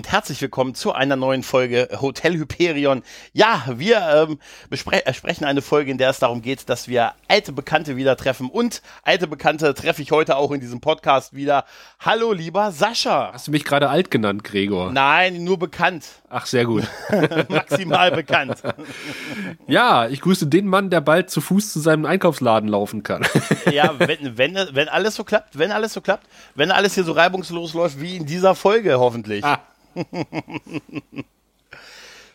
Und herzlich willkommen zu einer neuen Folge Hotel Hyperion. Ja, wir ähm, besprechen eine Folge, in der es darum geht, dass wir alte Bekannte wieder treffen. Und alte Bekannte treffe ich heute auch in diesem Podcast wieder. Hallo, lieber Sascha. Hast du mich gerade alt genannt, Gregor? Nein, nur bekannt. Ach, sehr gut. Maximal bekannt. Ja, ich grüße den Mann, der bald zu Fuß zu seinem Einkaufsladen laufen kann. ja, wenn, wenn, wenn alles so klappt, wenn alles so klappt, wenn alles hier so reibungslos läuft wie in dieser Folge hoffentlich. Ah.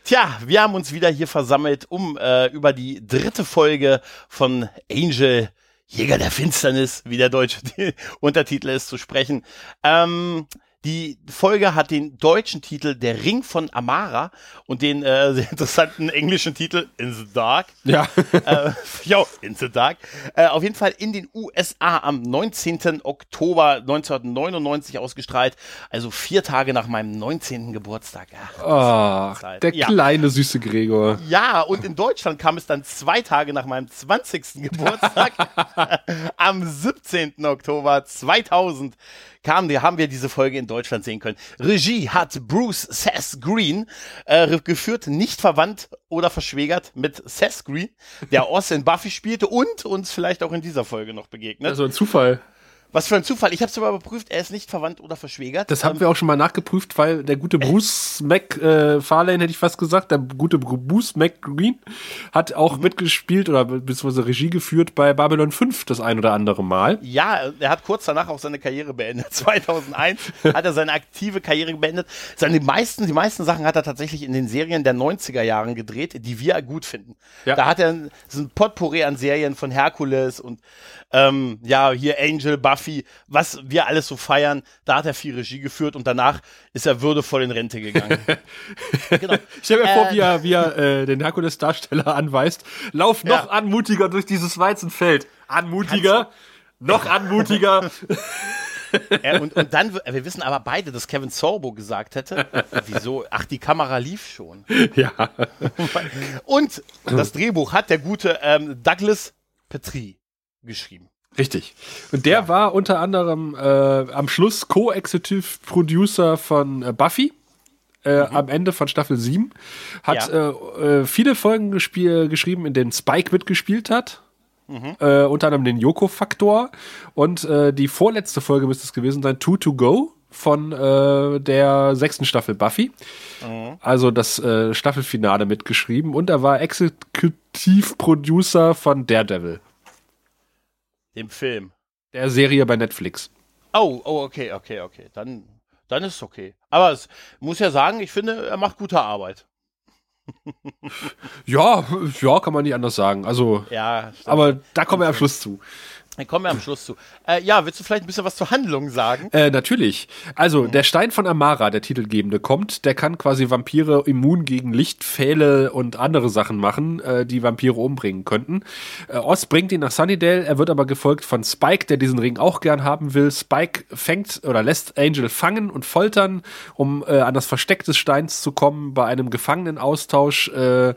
Tja, wir haben uns wieder hier versammelt, um äh, über die dritte Folge von Angel Jäger der Finsternis, wie der deutsche Untertitel ist, zu sprechen. Ähm, die Folge hat den deutschen Titel Der Ring von Amara und den äh, sehr interessanten englischen Titel In the Dark. Ja. äh, jo, In the Dark. Äh, auf jeden Fall in den USA am 19. Oktober 1999 ausgestrahlt. Also vier Tage nach meinem 19. Geburtstag. Ach, oh, der ja. kleine süße Gregor. Ja, und in Deutschland kam es dann zwei Tage nach meinem 20. Geburtstag. am 17. Oktober 2000 kam, haben wir diese Folge in Deutschland sehen können. Regie hat Bruce Seth Green äh, geführt, nicht verwandt oder verschwägert mit Seth Green, der Oz Buffy spielte und uns vielleicht auch in dieser Folge noch begegnet. Also ein Zufall. Was für ein Zufall. Ich habe es aber überprüft, er ist nicht verwandt oder verschwägert. Das haben ähm, wir auch schon mal nachgeprüft, weil der gute Bruce McFarlane, äh, hätte ich fast gesagt, der gute Bruce McGreen hat auch mhm. mitgespielt oder beziehungsweise Regie geführt bei Babylon 5 das ein oder andere Mal. Ja, er hat kurz danach auch seine Karriere beendet. 2001 hat er seine aktive Karriere beendet. Seine meisten, die meisten Sachen hat er tatsächlich in den Serien der 90er Jahren gedreht, die wir gut finden. Ja. Da hat er so ein Potpourri an Serien von Herkules und ähm, ja, hier Angel, Buffy, was wir alles so feiern, da hat er viel Regie geführt und danach ist er würdevoll in Rente gegangen. genau. Stell mir äh, vor, wie er, wie er äh, den Herkules-Darsteller anweist, lauf noch ja. anmutiger durch dieses Weizenfeld. Anmutiger, noch anmutiger. ja, und, und dann, wir wissen aber beide, dass Kevin Sorbo gesagt hätte, wieso, ach, die Kamera lief schon. Ja. Und das Drehbuch hat der gute ähm, Douglas Petrie geschrieben. Richtig. Und der ja. war unter anderem äh, am Schluss Co-Executive Producer von äh, Buffy. Äh, mhm. Am Ende von Staffel 7. Hat ja. Äh, äh, viele Folgen geschrieben, in denen Spike mitgespielt hat. Mhm. Äh, unter anderem den Yoko-Faktor. Und die vorletzte Folge müsste es gewesen sein, Two to Go von der sechsten Staffel Buffy. Mhm. Also das Staffelfinale mitgeschrieben. Und er war Executive Producer von Daredevil. Dem Film. Der Serie bei Netflix. Oh, oh, okay, okay, okay. Dann, dann ist es okay. Aber es muss ja sagen, ich finde, er macht gute Arbeit. ja, ja, kann man nicht anders sagen. Also, ja, aber da kommen wir am Schluss zu. Dann kommen wir am Schluss zu. Äh, ja, willst du vielleicht ein bisschen was zur Handlung sagen? Äh, natürlich. Also, mhm. der Stein von Amara, der Titelgebende, kommt. Der kann quasi Vampire immun gegen Licht, Pfähle und andere Sachen machen, äh, die Vampire umbringen könnten. Äh, Oz bringt ihn nach Sunnydale. Er wird aber gefolgt von Spike, der diesen Ring auch gern haben will. Spike fängt oder lässt Angel fangen und foltern, um äh, an das Versteck des Steins zu kommen. Bei einem Gefangenenaustausch äh,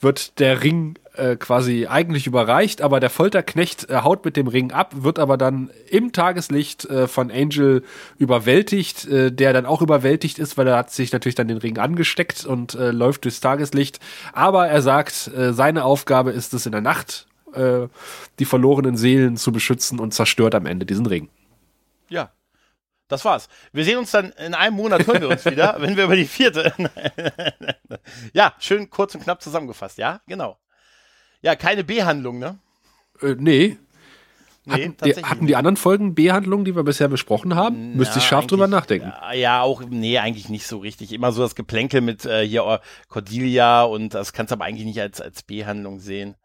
wird der Ring äh, quasi eigentlich überreicht, aber der Folterknecht äh, haut mit dem Ring ab, wird aber dann im Tageslicht äh, von Angel überwältigt, äh, der dann auch überwältigt ist, weil er hat sich natürlich dann den Ring angesteckt und äh, läuft durchs Tageslicht. Aber er sagt, seine Aufgabe ist es in der Nacht, die verlorenen Seelen zu beschützen und zerstört am Ende diesen Ring. Ja, das war's. Wir sehen uns dann in einem Monat, hören wir uns wieder, wenn wir über die vierte. ja, schön kurz und knapp zusammengefasst, ja, genau. Ja, keine B-Handlung, ne? Äh, nee. Nee, hatten, die, hatten die anderen Folgen B-Handlungen, die wir bisher besprochen haben? Na, Müsste ich scharf drüber nachdenken. Ja, auch, nee, eigentlich nicht so richtig. Immer so das Geplänkel mit äh, hier Cordelia und das kannst du aber eigentlich nicht als, als B-Handlung sehen.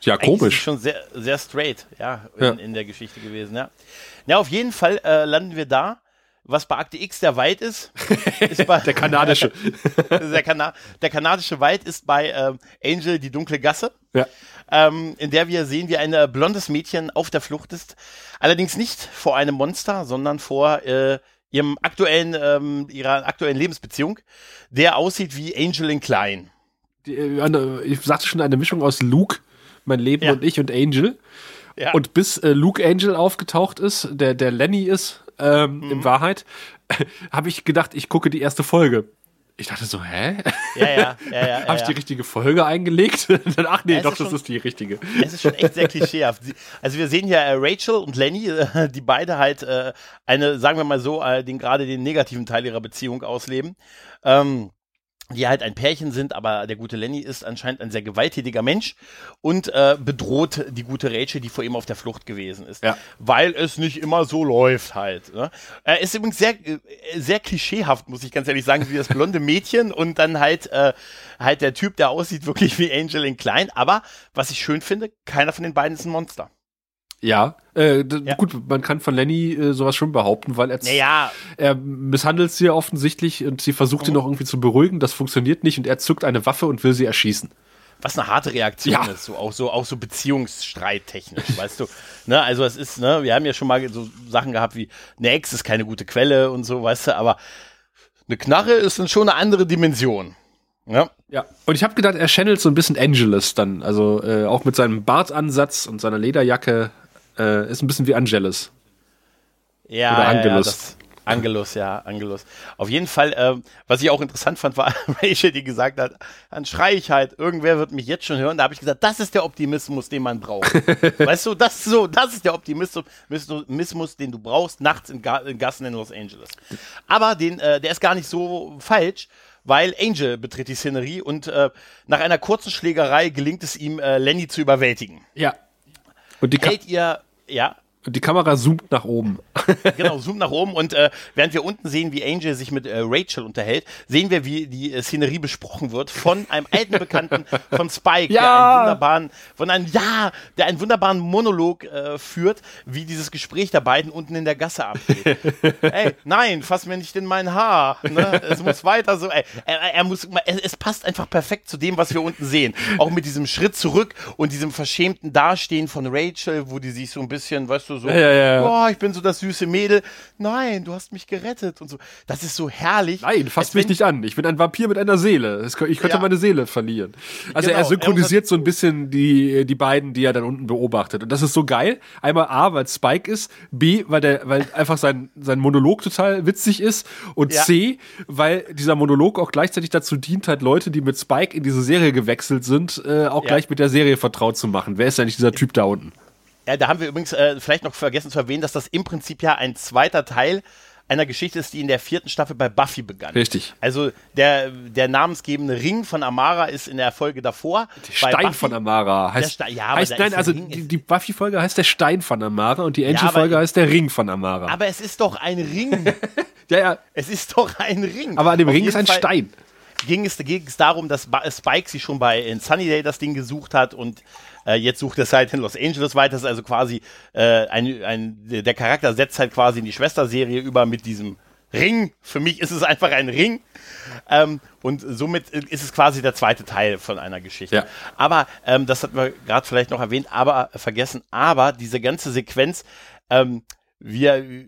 Ja, eigentlich komisch. Ist schon sehr, sehr straight, ja, in, ja. in der Geschichte gewesen, ja. Ja, auf jeden Fall äh, landen wir da was bei Akte X der Wald ist, ist bei der kanadische. der, Kana der, kanadische Wald ist bei ähm, Angel die dunkle Gasse, ja. ähm, in der wir sehen, wie ein äh, blondes Mädchen auf der Flucht ist. Allerdings nicht vor einem Monster, sondern vor äh, ihrem aktuellen, ähm, ihrer aktuellen Lebensbeziehung, der aussieht wie Angel in Klein. Die, äh, ich sagte schon eine Mischung aus Luke, mein Leben ja. und ich und Angel. Ja. Und bis äh, Luke Angel aufgetaucht ist, der, der Lenny ist, ähm, mhm. in Wahrheit, habe ich gedacht, ich gucke die erste Folge. Ich dachte so, hä? Ja, ja, ja, ja. Habe ich die richtige Folge eingelegt? Ach nee, ja, doch, das schon, ist die richtige. Es ist schon echt sehr klischeehaft. Also wir sehen hier äh, Rachel und Lenny, äh, die beide halt äh, eine, sagen wir mal so, den gerade den negativen Teil ihrer Beziehung ausleben. Ähm, die halt ein Pärchen sind, aber der gute Lenny ist anscheinend ein sehr gewalttätiger Mensch und äh, bedroht die gute Rachel, die vor ihm auf der Flucht gewesen ist. Ja. Weil es nicht immer so läuft halt. Ne? Er ist übrigens sehr, äh, sehr klischeehaft, muss ich ganz ehrlich sagen, wie das blonde Mädchen und dann halt, äh, halt der Typ, der aussieht wirklich wie Angel in klein. Aber was ich schön finde, keiner von den beiden ist ein Monster. Ja, äh, ja. gut, man kann von Lenny äh, sowas schon behaupten, weil er, naja. er misshandelt sie ja offensichtlich und sie versucht mhm. ihn noch irgendwie zu beruhigen, das funktioniert nicht und er zückt eine Waffe und will sie erschießen. Was eine harte Reaktion ja. ist, so auch so auch so Beziehungsstreittechnisch, weißt du. Ne, also es ist, ne, wir haben ja schon mal so Sachen gehabt wie eine Ex ist keine gute Quelle und so, weißt du, aber eine Knarre ist dann schon eine andere Dimension. Ja. Ja. Und ich habe gedacht, er channelt so ein bisschen Angelus dann. Also äh, auch mit seinem Bartansatz und seiner Lederjacke äh, ist ein bisschen wie Angelus. Ja, Oder Angelus. Ja, das, Angelus, ja, Angelus. Auf jeden Fall, ähm, was ich auch interessant fand, war, welche die gesagt hat, dann schrei ich halt, irgendwer wird mich jetzt schon hören. Da habe ich gesagt, das ist der Optimismus, den man braucht. weißt du, das ist so, das ist der Optimismus, den du brauchst nachts in, Ga in Gassen in Los Angeles. Aber den, äh, der ist gar nicht so falsch, weil Angel betritt die Szenerie und äh, nach einer kurzen Schlägerei gelingt es ihm, äh, Lenny zu überwältigen. Ja. Und die Hält ihr ja. Die Kamera zoomt nach oben. genau, zoomt nach oben. Und äh, während wir unten sehen, wie Angel sich mit äh, Rachel unterhält, sehen wir, wie die äh, Szenerie besprochen wird von einem alten Bekannten von Spike, ja. der einen wunderbaren, von einem, ja, der einen wunderbaren Monolog äh, führt, wie dieses Gespräch der beiden unten in der Gasse abgeht. ey, nein, fass mir nicht in mein Haar. Ne? Es muss weiter so. Ey, er, er muss, es passt einfach perfekt zu dem, was wir unten sehen. Auch mit diesem Schritt zurück und diesem verschämten Dastehen von Rachel, wo die sich so ein bisschen, weißt du, du, so, ja, ja, ja. oh, ich bin so das süße Mädel. Nein, du hast mich gerettet und so. Das ist so herrlich. Nein, fass mich nicht an. Ich bin ein Vampir mit einer Seele. Ich könnte meine Seele verlieren. Also genau. er synchronisiert so ein bisschen die, die beiden, die er dann unten beobachtet. Und das ist so geil. Einmal A, weil Spike ist, B, weil der, weil einfach sein, sein Monolog total witzig ist und. C, weil dieser Monolog auch gleichzeitig dazu dient, halt Leute, die mit Spike in diese Serie gewechselt sind, äh, auch gleich mit der Serie vertraut zu machen. Wer ist denn nicht dieser Typ da unten? Ja, da haben wir übrigens äh, vielleicht noch vergessen zu erwähnen, dass das im Prinzip ja ein zweiter Teil einer Geschichte ist, die in der vierten Staffel bei Buffy begann. Richtig. Also der, der namensgebende Ring von Amara ist in der Folge davor. Der Stein Buffy, von Amara heißt. Stein, ja, heißt nein, also die, die Buffy-Folge heißt der Stein von Amara und die Angel-Folge ja, heißt der Ring von Amara. Aber es ist doch ein Ring. ja, ja. Es ist doch ein Ring. Aber an dem Auf Ring ist ein Fall Stein. Ging es, ging es darum, dass Spike sich schon bei in Sunnydale das Ding gesucht hat und äh, jetzt sucht es halt in Los Angeles weiter. Das ist also quasi äh, ein, ein, der Charakter setzt halt quasi in die Schwesterserie über mit diesem Ring. Für mich ist es einfach ein Ring. Ähm, und somit ist es quasi der zweite Teil von einer Geschichte. Ja. Aber, ähm, das hatten wir gerade vielleicht noch erwähnt, aber äh, vergessen, aber diese ganze Sequenz, ähm, wir,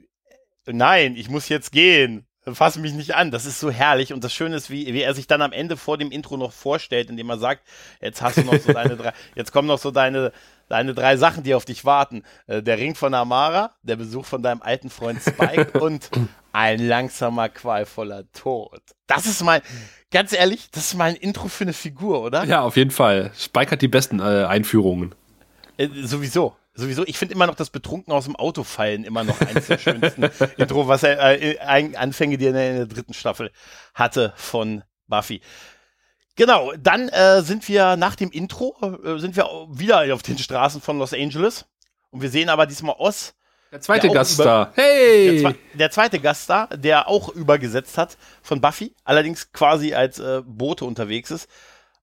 nein, ich muss jetzt gehen fass mich nicht an. Das ist so herrlich. Und das Schöne ist, wie, wie er sich dann am Ende vor dem Intro noch vorstellt, indem er sagt, jetzt hast du noch so deine drei, jetzt kommen noch so deine, deine drei Sachen, die auf dich warten. Äh, der Ring von Amara, der Besuch von deinem alten Freund Spike und ein langsamer, qualvoller Tod. Das ist mein, ganz ehrlich, das ist mein Intro für eine Figur, oder? Ja, auf jeden Fall. Spike hat die besten äh, Einführungen. Äh, sowieso. Sowieso, ich finde immer noch das Betrunken aus dem Auto fallen immer noch eins der schönsten Intro, was er äh, Anfänge, die er in der dritten Staffel hatte von Buffy. Genau, dann äh, sind wir nach dem Intro, äh, sind wir wieder auf den Straßen von Los Angeles. Und wir sehen aber diesmal Oz. Der zweite der Gaststar. Hey! Der, der, zweite Gaststar, der auch übergesetzt hat von Buffy, allerdings quasi als äh, Bote unterwegs ist,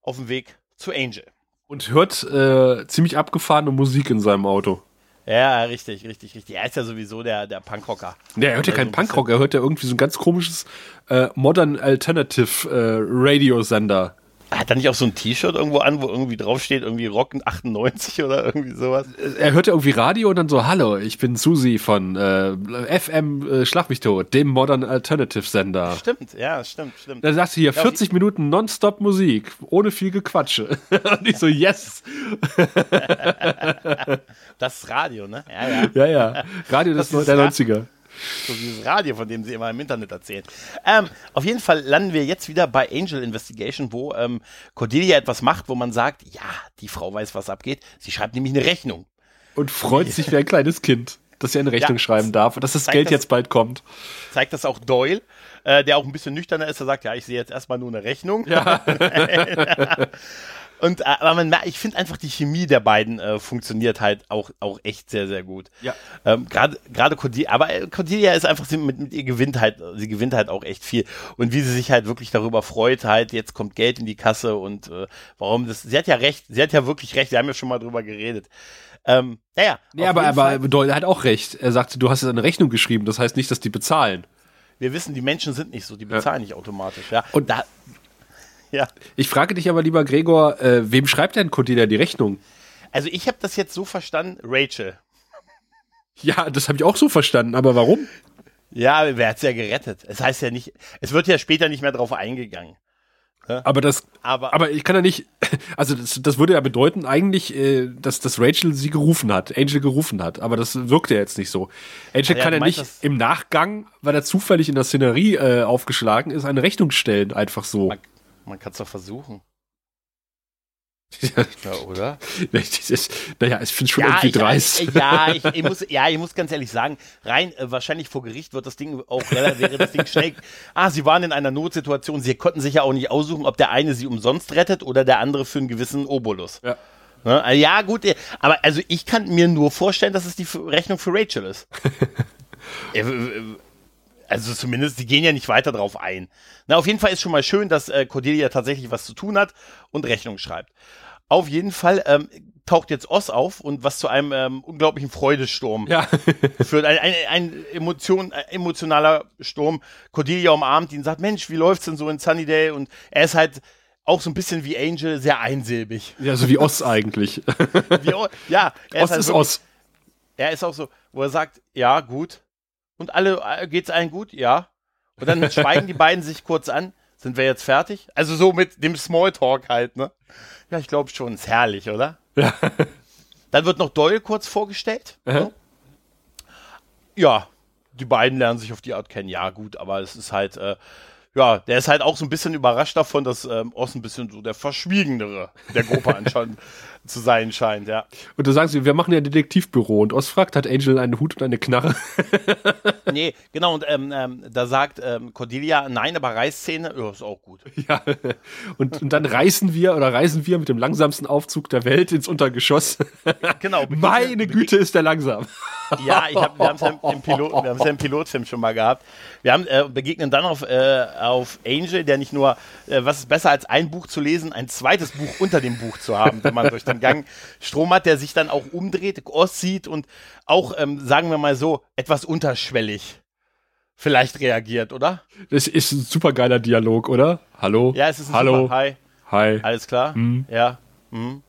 auf dem Weg zu Angel. Und hört äh, ziemlich abgefahrene Musik in seinem Auto. Ja, richtig, richtig, richtig. Er ist ja sowieso der, der Punkrocker. Nee, er hört ja keinen Punkrock, er hört ja irgendwie so ein ganz komisches äh, Modern Alternative äh, Radiosender. Hat er nicht auch so ein T-Shirt irgendwo an, wo irgendwie draufsteht, irgendwie Rock 98 oder irgendwie sowas? Er hört ja irgendwie Radio und dann so, hallo, ich bin Susi von äh, FM äh, Schlag mich tot, dem Modern Alternative Sender. Stimmt, ja, stimmt, stimmt. Dann sagst du hier, 40 Minuten Nonstop Musik, ohne viel Gequatsche. und ich so, yes. das ist Radio, ne? Ja, ja. Ja, ja. Radio das, das der 90er. So dieses Radio, von dem sie immer im Internet erzählen. Ähm, auf jeden Fall landen wir jetzt wieder bei Angel Investigation, wo ähm, Cordelia etwas macht, wo man sagt, ja, die Frau weiß, was abgeht. Sie schreibt nämlich eine Rechnung. Und freut sich wie ein kleines Kind, dass sie eine Rechnung ja, schreiben darf und dass das Geld das, jetzt bald kommt. Zeigt das auch Doyle, äh, der auch ein bisschen nüchterner ist. Er sagt, ja, ich sehe jetzt erstmal nur eine Rechnung. Ja. Und äh, aber man merkt, ich finde einfach die Chemie der beiden äh, funktioniert halt auch auch echt sehr sehr gut. Ja. Ähm, gerade gerade Cordelia, aber äh, Cordelia ist einfach mit, mit ihr gewinnt halt, sie gewinnt halt auch echt viel und wie sie sich halt wirklich darüber freut, halt jetzt kommt Geld in die Kasse und äh, warum das. Sie hat ja recht, sie hat ja wirklich recht. Wir haben ja schon mal drüber geredet. Ähm, naja. Nee, aber, aber Doyle hat auch recht. Er sagte, du hast jetzt eine Rechnung geschrieben, das heißt nicht, dass die bezahlen. Wir wissen, die Menschen sind nicht so, die bezahlen ja. nicht automatisch. Ja. Und da, ja. Ich frage dich aber, lieber Gregor, äh, wem schreibt denn Cordelia die Rechnung? Also ich habe das jetzt so verstanden, Rachel. Ja, das habe ich auch so verstanden, aber warum? Ja, wer hat's ja gerettet? Es heißt ja nicht, es wird ja später nicht mehr drauf eingegangen. Aber das, aber, aber ich kann ja nicht, also das, das würde ja bedeuten eigentlich, äh, dass, dass Rachel sie gerufen hat, Angel gerufen hat, aber das wirkt ja jetzt nicht so. Angel ja, kann ja nicht im Nachgang, weil er zufällig in der Szenerie äh, aufgeschlagen ist, eine Rechnung stellen, einfach so. Man, man kann es doch versuchen. Ja, oder? naja, ich finde schon ja, irgendwie dreist. Ich, ja, ich, ich, muss, ja, ich muss ganz ehrlich sagen, rein äh, wahrscheinlich vor Gericht wird das Ding auch wäre das Ding schnell. Ah, sie waren in einer Notsituation, sie konnten sich ja auch nicht aussuchen, ob der eine sie umsonst rettet oder der andere für einen gewissen Obolus. Ja. Ne? Also, ja, gut, äh, aber also ich kann mir nur vorstellen, dass es die Rechnung für Rachel ist. Äh, also zumindest, die gehen ja nicht weiter drauf ein. Na, auf jeden Fall ist schon mal schön, dass äh, Cordelia tatsächlich was zu tun hat und Rechnung schreibt. Auf jeden Fall ähm, taucht jetzt Oz auf und was zu einem ähm, unglaublichen Freudesturm ja. führt. Ein, ein, ein Emotion, ein emotionaler Sturm. Cordelia umarmt ihn und sagt, Mensch, wie läuft's denn so in Sunnydale? Und er ist halt auch so ein bisschen wie Angel, sehr einsilbig. Ja, so wie Oz eigentlich. wie, ja, er Oz ist, halt ist Oz. Er ist auch so, wo er sagt, ja, gut, und alle, äh, geht's allen gut? Ja. Und dann schweigen die beiden sich kurz an. Sind wir jetzt fertig? Also so mit dem Smalltalk halt, ne? Ja, ich glaube schon. Ist herrlich, oder? Ja. Dann wird noch Doyle kurz vorgestellt. Ne? Ja, die beiden lernen sich auf die Art kennen. Ja, gut, aber es ist halt, äh, ja, der ist halt auch so ein bisschen überrascht davon, dass ähm, Oss ein bisschen so der Verschwiegenere der Gruppe anscheinend zu sein scheint, ja. Und du sagst, wir machen ja ein Detektivbüro und Oz fragt, hat Angel einen Hut und eine Knarre? nee, genau, und ähm, ähm, da sagt ähm, Cordelia, nein, aber Reißszene, ja, ist auch gut. Ja, und, und dann reißen wir oder reisen wir mit dem langsamsten Aufzug der Welt ins Untergeschoss. genau. Meine Güte, ist der langsam. ja, ich hab, wir haben es ja, im Pilot, wir ja im Pilotfilm schon mal gehabt. Wir haben, äh, begegnen dann auf, äh, auf Angel, der nicht nur, äh, was ist besser als ein Buch zu lesen, ein zweites Buch unter dem Buch zu haben, wenn man durch den Gang Strom hat, der sich dann auch umdreht, aussieht und auch, ähm, sagen wir mal so, etwas unterschwellig vielleicht reagiert, oder? Das ist ein super geiler Dialog, oder? Hallo? Ja, es ist ein Hallo. Super. Hi. Hi. Alles klar? Mhm. Ja. Mhm.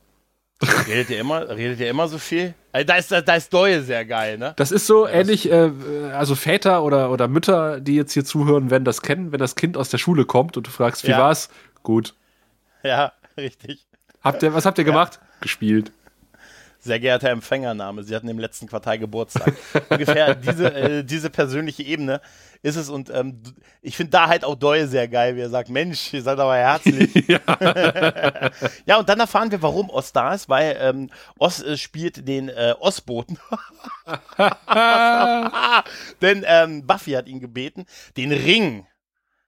Redet ihr immer, redet ihr immer so viel? Also da ist, da ist Doyle sehr geil, ne? Das ist so ähnlich, äh, also Väter oder, oder Mütter, die jetzt hier zuhören, werden das kennen, wenn das Kind aus der Schule kommt und du fragst, wie ja. war's? Gut. Ja, richtig. Habt ihr, was habt ihr gemacht? Ja. Gespielt. Sehr geehrter Empfängername, Sie hatten im letzten Quartal Geburtstag. Ungefähr diese, äh, diese persönliche Ebene ist es. Und ähm, ich finde da halt auch Doyle sehr geil, wie er sagt, Mensch, ihr seid aber herzlich. ja. ja, und dann erfahren wir, warum Oz da ist, weil ähm, Oz äh, spielt den äh, Osboten. Denn ähm, Buffy hat ihn gebeten, den Ring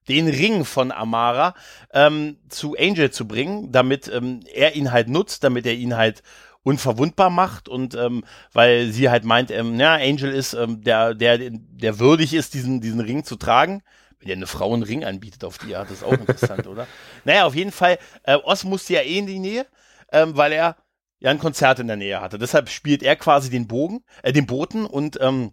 den Ring von Amara ähm, zu Angel zu bringen, damit ähm, er ihn halt nutzt, damit er ihn halt unverwundbar macht und ähm, weil sie halt meint, ähm, ja, Angel ist ähm, der, der, der würdig ist, diesen, diesen Ring zu tragen. Wenn dir eine Frau einen Ring anbietet auf die Art, das ist auch interessant, oder? Naja, auf jeden Fall, äh, Oz musste ja eh in die Nähe, ähm, weil er ja ein Konzert in der Nähe hatte. Deshalb spielt er quasi den Bogen, äh, den Boten und ähm,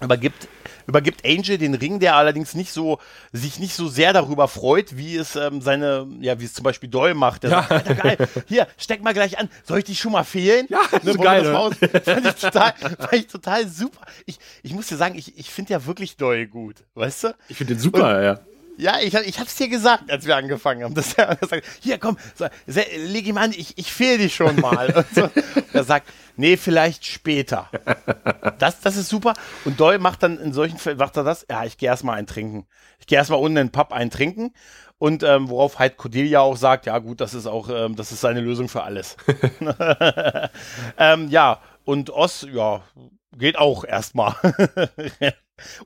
übergibt übergibt Angel den Ring, der allerdings nicht so, sich nicht so sehr darüber freut, wie es ähm, seine, ja, wie es zum Beispiel Doyle macht. Der ja. sagt, geil, hier, steck mal gleich an. Soll ich dich schon mal fehlen? Ja, ne, so geil. Das fand, ich total, fand ich total super. Ich, ich muss dir sagen, ich, ich finde ja wirklich Doyle gut, weißt du? Ich finde den super, Und, ja. Ja, ich, ich hab's dir gesagt, als wir angefangen haben. Dass er sagt, hier komm, so, leg ihm an, ich, ich fehl dich schon mal. und so. Er sagt, nee, vielleicht später. Das, das ist super. Und Doyle macht dann in solchen Fällen, macht er das, ja, ich gehe erstmal ein trinken. Ich gehe erstmal unten in den Pub ein trinken. Und ähm, worauf halt Cordelia auch sagt, ja gut, das ist auch, ähm, das ist seine Lösung für alles. ähm, ja, und Oz, ja, geht auch erstmal.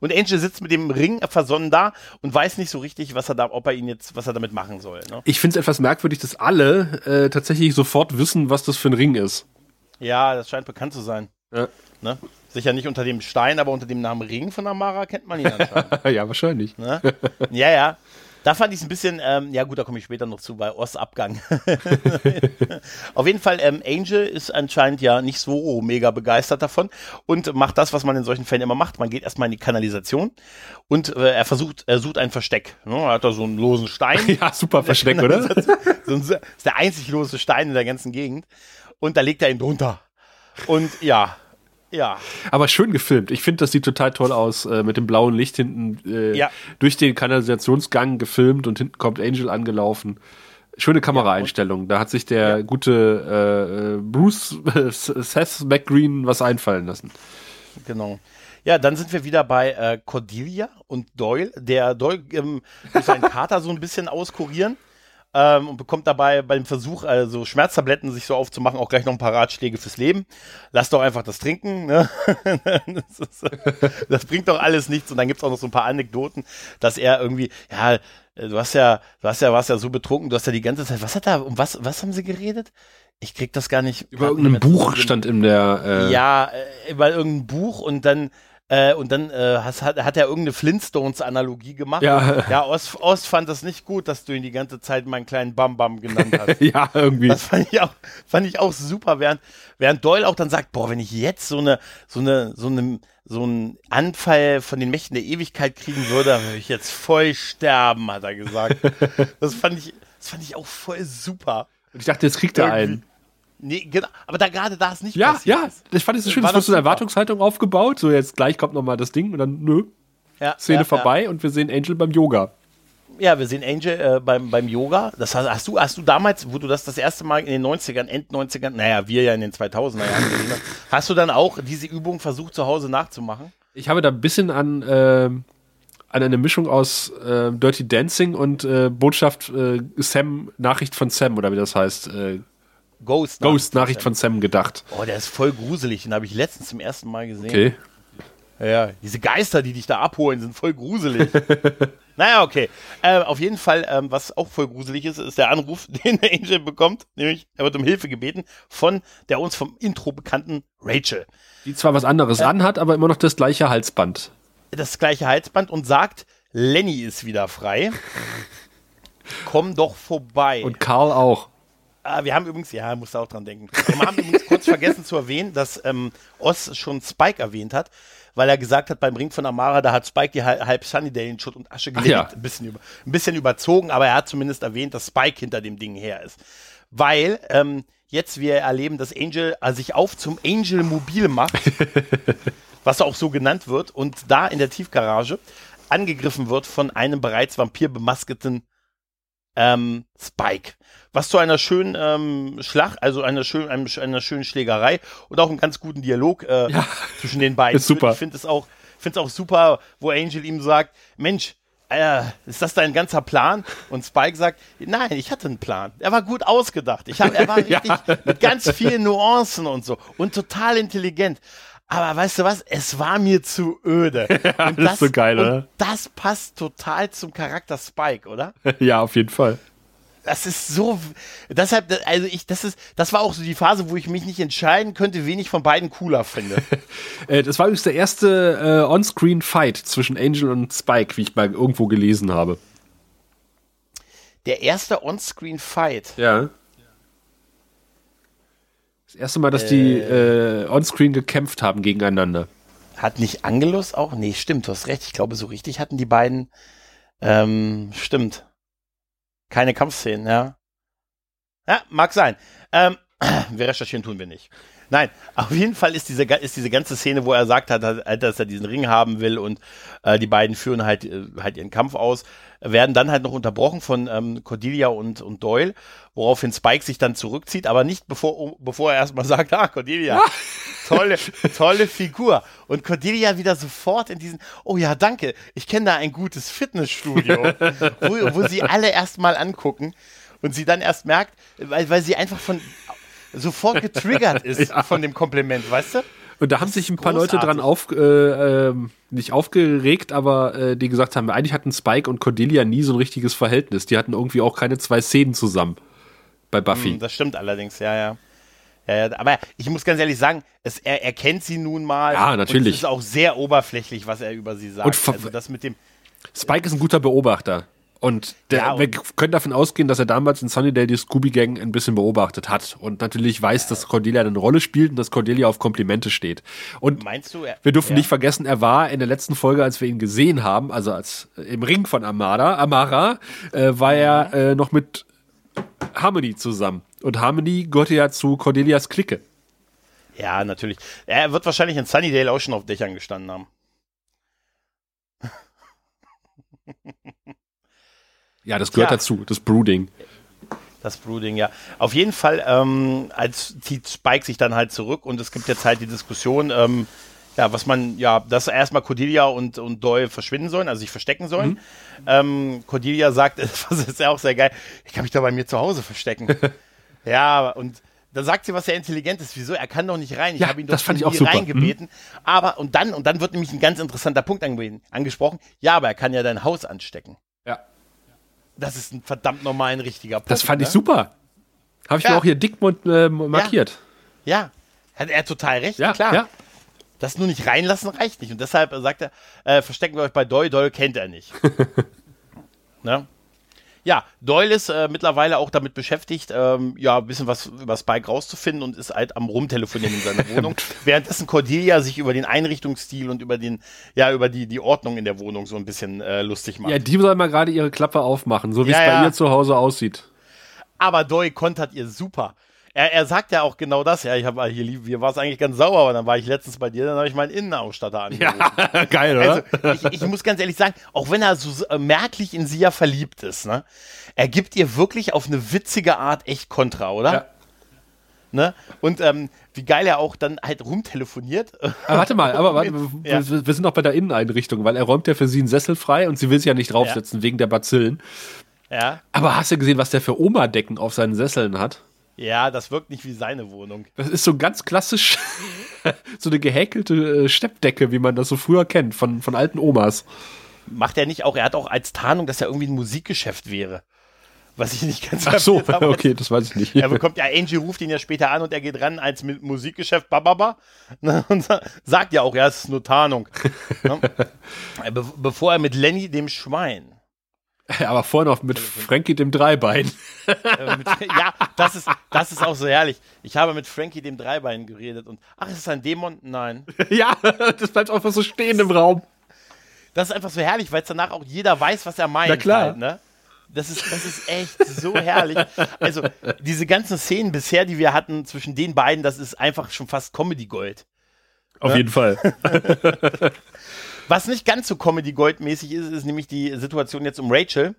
und Angel sitzt mit dem Ring versonnen da und weiß nicht so richtig, was er da, ob er ihn jetzt, was er damit machen soll. Ne? Ich finde es etwas merkwürdig, dass alle äh, tatsächlich sofort wissen, was das für ein Ring ist. Ja, das scheint bekannt zu sein. Ja. Ne? Sicher nicht unter dem Stein, aber unter dem Namen Ring von Amara kennt man ihn anscheinend. ja, wahrscheinlich. Ne? Ja, ja. Da fand ich es ein bisschen, ähm, ja gut, da komme ich später noch zu, bei Ost-Abgang. Auf jeden Fall, ähm, Angel ist anscheinend ja nicht so mega begeistert davon und macht das, was man in solchen Fällen immer macht. Man geht erstmal in die Kanalisation und äh, er versucht, er sucht ein Versteck. Ne? Er hat da so einen losen Stein. ja, super Versteck, oder? das ist der einzig lose Stein in der ganzen Gegend. Und da legt er ihn drunter. Und ja, ja. Aber schön gefilmt. Ich finde, das sieht total toll aus, äh, mit dem blauen Licht hinten äh, ja. durch den Kanalisationsgang gefilmt und hinten kommt Angel angelaufen. Schöne Kameraeinstellung. Ja, da hat sich der ja. gute äh, Bruce äh, Seth McGreen was einfallen lassen. Genau. Ja, dann sind wir wieder bei äh, Cordelia und Doyle. Der Doyle ähm, muss seinen Kater so ein bisschen auskurieren ähm, und bekommt dabei beim Versuch, also Schmerztabletten sich so aufzumachen, auch gleich noch ein paar Ratschläge fürs Leben. Lass doch einfach das trinken. Ne? das, ist, das, bringt doch alles nichts. Und dann gibt's auch noch so ein paar Anekdoten, dass er irgendwie, ja, du hast ja, du hast ja, warst ja so betrunken, du hast ja die ganze Zeit, was hat da, um was, was haben sie geredet? Ich krieg das gar nicht. Über irgendein Buch stand in der. Äh ja, äh, über irgendein Buch und dann äh, und dann äh, has, hat, hat er irgendeine Flintstones-Analogie gemacht. Ja, ja Ost, Ost fand das nicht gut, dass du ihn die ganze Zeit meinen kleinen Bam-Bam genannt hast. ja, irgendwie. Das fand ich auch, fand ich auch super, während, während Doyle auch dann sagt, boah, wenn ich jetzt so eine, so eine, so eine, so einen Anfall von den Mächten der Ewigkeit kriegen würde, würde ich jetzt voll sterben, hat er gesagt. das fand ich, das fand ich auch voll super. Und ich dachte, jetzt kriegt er einen. Nee, genau. Aber da gerade da ist nicht ja, passiert. Ja, ja. Ich fand es so schön. Es wird so eine Erwartungshaltung aufgebaut. So, jetzt gleich kommt nochmal das Ding und dann, nö. Ja, Szene ja, vorbei und wir sehen Angel beim Yoga. Ja, wir sehen Angel äh, beim, beim Yoga. Das hast, hast, du, hast du damals, wo du das das erste Mal in den 90ern, End 90ern, naja, wir ja in den 2000er Jahren gesehen haben, hast du dann auch diese Übung versucht zu Hause nachzumachen? Ich habe da ein bisschen an, äh, an eine Mischung aus äh, Dirty Dancing und äh, Botschaft äh, Sam, Nachricht von Sam oder wie das heißt, äh, Ghost. Ghost Nachricht von Sam gedacht. Oh, der ist voll gruselig. Den habe ich letztens zum ersten Mal gesehen. Okay. Ja, diese Geister, die dich da abholen, sind voll gruselig. naja, okay. Äh, auf jeden Fall, ähm, was auch voll gruselig ist, ist der Anruf, den der Angel bekommt. Nämlich, er wird um Hilfe gebeten von der uns vom Intro bekannten Rachel. Die zwar was anderes äh, anhat, aber immer noch das gleiche Halsband. Das gleiche Halsband und sagt, Lenny ist wieder frei. Komm doch vorbei. Und Karl auch. Ah, wir haben übrigens, ja, muss auch dran denken. Wir haben übrigens kurz vergessen zu erwähnen, dass ähm, Oz schon Spike erwähnt hat, weil er gesagt hat, beim Ring von Amara, da hat Spike die halb Sunnydale in Schutt und Asche gelegt. Ja. Ein, bisschen über, ein bisschen überzogen, aber er hat zumindest erwähnt, dass Spike hinter dem Ding her ist. Weil ähm, jetzt wir erleben, dass Angel äh, sich auf zum Angel Mobil macht, was auch so genannt wird, und da in der Tiefgarage angegriffen wird von einem bereits vampirbemasketen ähm, Spike. Was zu einer schönen ähm, Schlacht, also einer schönen, einer, einer schönen Schlägerei und auch einem ganz guten Dialog äh, ja. zwischen den beiden. Ist super. Ich finde es auch, finde es auch super, wo Angel ihm sagt, Mensch, äh, ist das dein ganzer Plan? Und Spike sagt, nein, ich hatte einen Plan. Er war gut ausgedacht. Ich hab, er war richtig ja. mit ganz vielen Nuancen und so und total intelligent. Aber weißt du was? Es war mir zu öde. Und das, so geil, oder? Das passt total zum Charakter Spike, oder? ja, auf jeden Fall. Das ist so, deshalb, also ich, das ist, das war auch so die Phase, wo ich mich nicht entscheiden könnte, wen ich von beiden cooler finde. Äh, das war übrigens der erste äh, On-Screen-Fight zwischen Angel und Spike, wie ich mal irgendwo gelesen habe. Der erste On-Screen-Fight? Ja. Erste Mal, dass äh, die äh, onscreen gekämpft haben gegeneinander. Hat nicht Angelus auch? Nee, stimmt, du hast recht. Ich glaube, so richtig hatten die beiden. Ähm, stimmt. Keine Kampfszenen, ja. Ja, mag sein. Ähm, wir recherchieren tun wir nicht. Nein, auf jeden Fall ist diese, ist diese ganze Szene, wo er sagt hat, dass er diesen Ring haben will und äh, die beiden führen halt, äh, halt ihren Kampf aus, werden dann halt noch unterbrochen von ähm, Cordelia und, und Doyle, woraufhin Spike sich dann zurückzieht, aber nicht bevor, bevor er erstmal sagt, ah, Cordelia, tolle, tolle Figur. Und Cordelia wieder sofort in diesen, oh ja, danke, ich kenne da ein gutes Fitnessstudio, wo, wo sie alle erstmal angucken und sie dann erst merkt, weil, weil sie einfach von sofort getriggert ist ja. von dem Kompliment, weißt du? Und da haben sich ein paar großartig. Leute dran auf, äh, äh, nicht aufgeregt, aber äh, die gesagt haben, eigentlich hatten Spike und Cordelia nie so ein richtiges Verhältnis. Die hatten irgendwie auch keine zwei Szenen zusammen bei Buffy. Mm, das stimmt allerdings, ja, ja. Ja, aber ich muss ganz ehrlich sagen, es, er, er kennt sie nun mal. Ja, natürlich. es ist auch sehr oberflächlich, was er über sie sagt. Und also das mit dem. Spike ist ein guter Beobachter. Und, der, ja, und wir können davon ausgehen, dass er damals in Sunnydale die Scooby-Gang ein bisschen beobachtet hat und natürlich weiß, dass Cordelia eine Rolle spielt und dass Cordelia auf Komplimente steht. Und Meinst du, er, wir dürfen ja. nicht vergessen, er war in der letzten Folge, als wir ihn gesehen haben, also als äh, im Ring von Amara, Amara, äh, war er äh, noch mit Harmony zusammen. Und Harmony gehörte ja zu Cordelias Clique. Ja, natürlich. Er wird wahrscheinlich in Sunnydale auch schon auf Dächern gestanden haben. Ja, das gehört ja. dazu, das Brooding. Das Brooding, ja. Auf jeden Fall, ähm, als zieht Spike sich dann halt zurück und es gibt jetzt halt die Diskussion, ähm, ja, was man, ja, dass erstmal Cordelia und, und Doyle verschwinden sollen, also sich verstecken sollen. Mhm. Ähm, Cordelia sagt, das ist ja auch sehr geil, ich kann mich doch bei mir zu Hause verstecken. ja, und da sagt sie was sehr Intelligentes. Wieso? Er kann doch nicht rein. Ich ja, habe ihn doch das fand ich auch super. reingebeten. Mhm. Aber, und dann, und dann wird nämlich ein ganz interessanter Punkt angesprochen. Ja, aber er kann ja dein Haus anstecken. Ja. Das ist ein verdammt normal ein richtiger Punkt. Das fand ne? ich super. Habe ich ja. mir auch hier dick äh, markiert. Ja. ja. Hat er total recht, ja, klar. Ja. Das nur nicht reinlassen reicht nicht. Und deshalb sagt er, äh, verstecken wir euch bei Doyle. Doyle kennt er nicht. ne? Ja, Doyle ist äh, mittlerweile auch damit beschäftigt, ähm, ja, ein bisschen was über Spike rauszufinden und ist halt am Rumtelefonieren in seiner Wohnung. Währenddessen Cordelia sich über den Einrichtungsstil und über den, ja, über die, die Ordnung in der Wohnung so ein bisschen äh, lustig macht. Ja, die soll mal gerade ihre Klappe aufmachen, so wie ja, es bei ja. ihr zu Hause aussieht. Aber Doyle kontert ihr super er, er sagt ja auch genau das. Ja, ich habe hier, hier war es eigentlich ganz sauer, aber dann war ich letztens bei dir, dann habe ich meinen Innenausstatter angerufen. Ja, geil, oder? Also, ich, ich muss ganz ehrlich sagen, auch wenn er so äh, merklich in sie ja verliebt ist, ne, er gibt ihr wirklich auf eine witzige Art echt Kontra, oder? Ja. Ne? Und ähm, wie geil er auch dann halt rumtelefoniert. Aber ah, warte mal, aber warte, ja. wir, wir, sind noch bei der Inneneinrichtung, weil er räumt ja für sie einen Sessel frei und sie will sich ja nicht draufsetzen ja. wegen der Bazillen. Ja. Aber hast du gesehen, was der für Oma-Decken auf seinen Sesseln hat? Ja, das wirkt nicht wie seine Wohnung. Das ist so ganz klassisch, so eine gehäkelte äh, Steppdecke, wie man das so früher kennt, von, von alten Omas. Macht er nicht auch, er hat auch als Tarnung, dass er irgendwie ein Musikgeschäft wäre. Was ich nicht ganz Ach so, habe. okay, das weiß ich nicht. Er bekommt ja, Angie ruft ihn ja später an und er geht ran als Musikgeschäft, bababa, ne, und sagt ja auch, ja, es ist nur Tarnung. Ne? Be bevor er mit Lenny, dem Schwein, Aber vorher noch mit Frankie dem Dreibein. ja, das ist, das ist auch so herrlich. Ich habe mit Frankie dem Dreibein geredet und ach, ist es ein Dämon? Nein. ja, das bleibt einfach so stehen im Raum. Das ist einfach so herrlich, weil es danach auch jeder weiß, was er meint. Na klar. Halt, ne? Das ist, das ist echt so herrlich. Also, diese ganzen Szenen bisher, die wir hatten zwischen den beiden, das ist einfach schon fast Comedy-Gold. Auf ne? jeden Fall. Was nicht ganz so Comedy-Gold-mäßig ist, ist nämlich die Situation jetzt um Rachel.